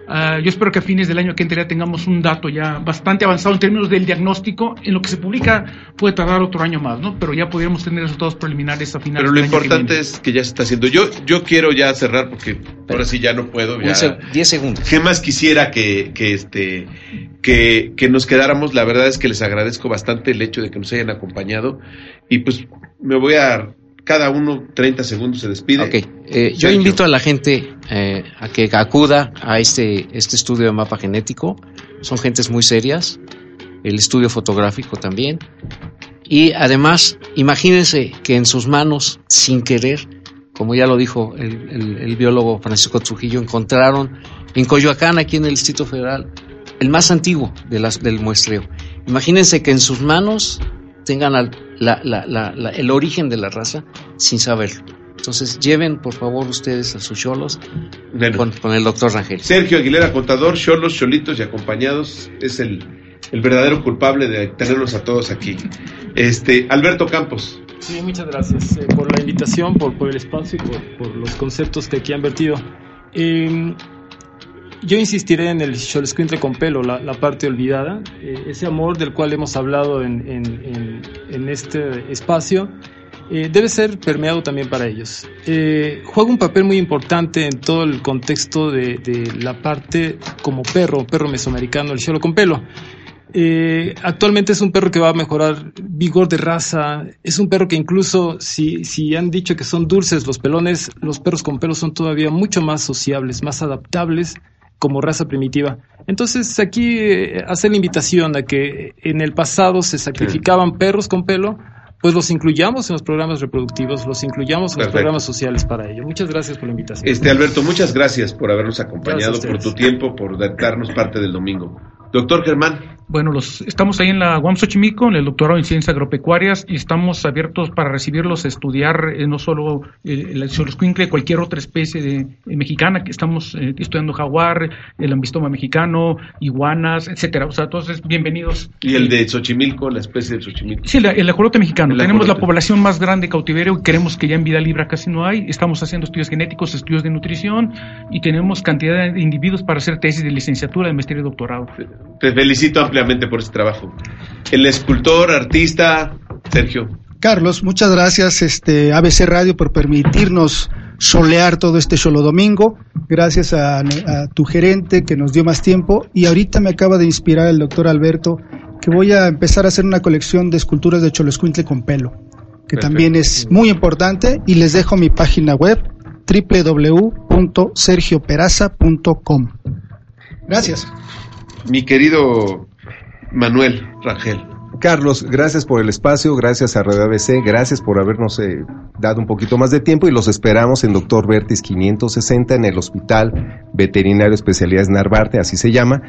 uh, yo espero que a fines del año que entra tengamos un dato ya bastante avanzado en términos del diagnóstico. En lo que se publica puede tardar otro año más, ¿no? Pero ya podríamos tener resultados preliminares a finales del año. Pero lo importante es que ya se está haciendo. Yo, yo quiero ya cerrar porque ahora sí ya no puedo. 10 segundos. ¿Qué más quisiera que, que este que, que nos quedáramos? La verdad es que les agradezco bastante el hecho de que nos hayan acompañado y pues me voy a cada uno 30 segundos se despide. Ok, eh, yo invito a la gente eh, a que acuda a este, este estudio de mapa genético. Son gentes muy serias, el estudio fotográfico también. Y además, imagínense que en sus manos, sin querer, como ya lo dijo el, biólogo Francisco Trujillo, encontraron en Coyoacán, aquí en el Distrito Federal, el más antiguo de las, del muestreo. Imagínense que en sus manos tengan el origen de la raza sin saberlo. Entonces, lleven por favor ustedes a sus cholos con, el doctor Rangel. Sergio Aguilera, contador, cholos, cholitos y acompañados, es el, verdadero culpable de tenerlos a todos aquí. Este, Alberto Campos. Sí, muchas gracias eh, por la invitación, por, por el espacio y por, los conceptos que aquí han vertido. Eh, yo insistiré en el Xolescuintle con pelo, la, parte olvidada, eh, ese amor del cual hemos hablado en, este espacio. Eh, debe ser permeado también para ellos. Eh, juega un papel muy importante en todo el contexto de, la parte como perro, perro mesoamericano, el cholo con pelo. actualmente es un perro que va a mejorar vigor de raza, es un perro que incluso si, si han dicho que son dulces los pelones, los perros con pelo son todavía mucho más sociables, más adaptables como raza primitiva. Entonces aquí eh, hace la invitación a que en el pasado se sacrificaban perros con pelo pues los incluyamos en los programas reproductivos, los incluyamos en los programas sociales para ello. Muchas gracias por la invitación. Este Alberto, muchas gracias por habernos acompañado, por tu tiempo, por darnos parte del domingo. Doctor Germán. Bueno, los, estamos ahí en la UAM Xochimilco, en el doctorado en ciencias agropecuarias, y estamos abiertos para recibirlos, estudiar eh, no solo el, el cualquier otra especie de, eh, mexicana, que estamos eh, estudiando jaguar, el ambistoma mexicano, iguanas, etcétera. O sea, entonces, bienvenidos. ¿Y el de Xochimilco, la especie de Xochimilco? Sí, el ajolote mexicano. Tenemos la población más grande de cautiverio y queremos que ya en vida libre casi no hay. Estamos haciendo estudios genéticos, estudios de nutrición, y tenemos cantidad de individuos para hacer tesis de licenciatura, de maestría y doctorado. Te felicito ampliamente por este trabajo. El escultor, artista, Sergio. Carlos, muchas gracias este ABC Radio por permitirnos solear todo este solo domingo. Gracias a, tu gerente que nos dio más tiempo y ahorita me acaba de inspirar el doctor Alberto que voy a empezar a hacer una colección de esculturas de Choloscuintle con pelo, que también es muy importante y les dejo mi página web www.sergioperaza.com. Gracias mi querido Manuel Rangel. Carlos, gracias por el espacio, gracias a Radio ABC, gracias por habernos eh, dado un poquito más de tiempo y los esperamos en Doctor Vertis 560 en el Hospital Veterinario Especialidades Narvarte, así se llama,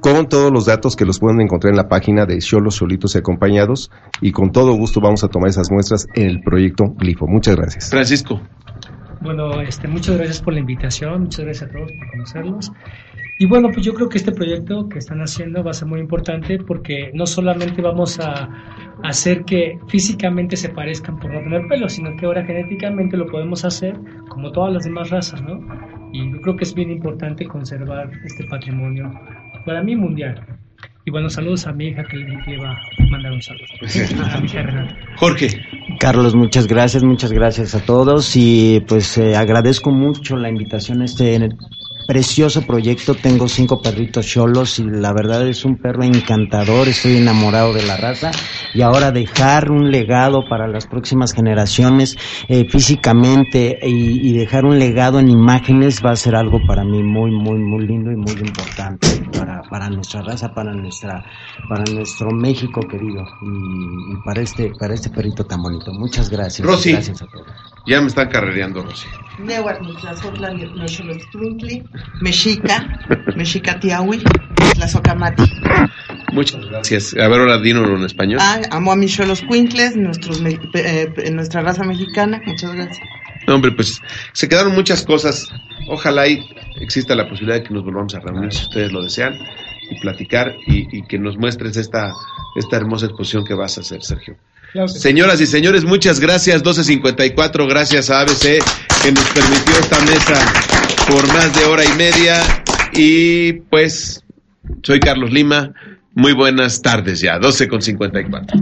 con todos los datos que los pueden encontrar en la página de Cholos Solitos y Acompañados y con todo gusto vamos a tomar esas muestras en el proyecto Glifo. Muchas gracias. Francisco. Bueno, este, muchas gracias por la invitación, muchas gracias a todos por conocernos. Y bueno, pues yo creo que este proyecto que están haciendo va a ser muy importante porque no solamente vamos a hacer que físicamente se parezcan por no tener pelo, sino que ahora genéticamente lo podemos hacer como todas las demás razas, ¿no? Y yo creo que es bien importante conservar este patrimonio, para mí mundial. Y bueno, saludos a mi hija que le, iba a mandar un saludo. <laughs> A, mi hija Jorge. Carlos, muchas gracias, muchas gracias a todos y pues eh, agradezco mucho la invitación a este precioso proyecto. Tengo cinco perritos cholos y la verdad es un perro encantador. Estoy enamorado de la raza y ahora dejar un legado para las próximas generaciones eh, físicamente y, dejar un legado en imágenes va a ser algo para mí muy, muy, muy lindo y muy importante para, nuestra raza, para nuestra, para nuestro México querido y, para este, para este perrito tan bonito. Muchas gracias. Rosy, gracias a todos. Ya me están carrereando, Rosy. Mexica, Mexica Tiahui, Tlazocamati. Muchas gracias. A ver, ahora dínoslo en español. Ah, amo a mis cholos cuincles, nuestros, eh, nuestra raza mexicana. Muchas gracias. No, hombre, pues se quedaron muchas cosas. Ojalá y exista la posibilidad de que nos volvamos a reunir, si ustedes lo desean, y platicar y, que nos muestres esta, esta hermosa exposición que vas a hacer, Sergio. Señoras y señores, muchas gracias. 1254, gracias a ABC que nos permitió esta mesa por más de hora y media. Y pues, soy Carlos Lima. Muy buenas tardes ya, 12 con 54.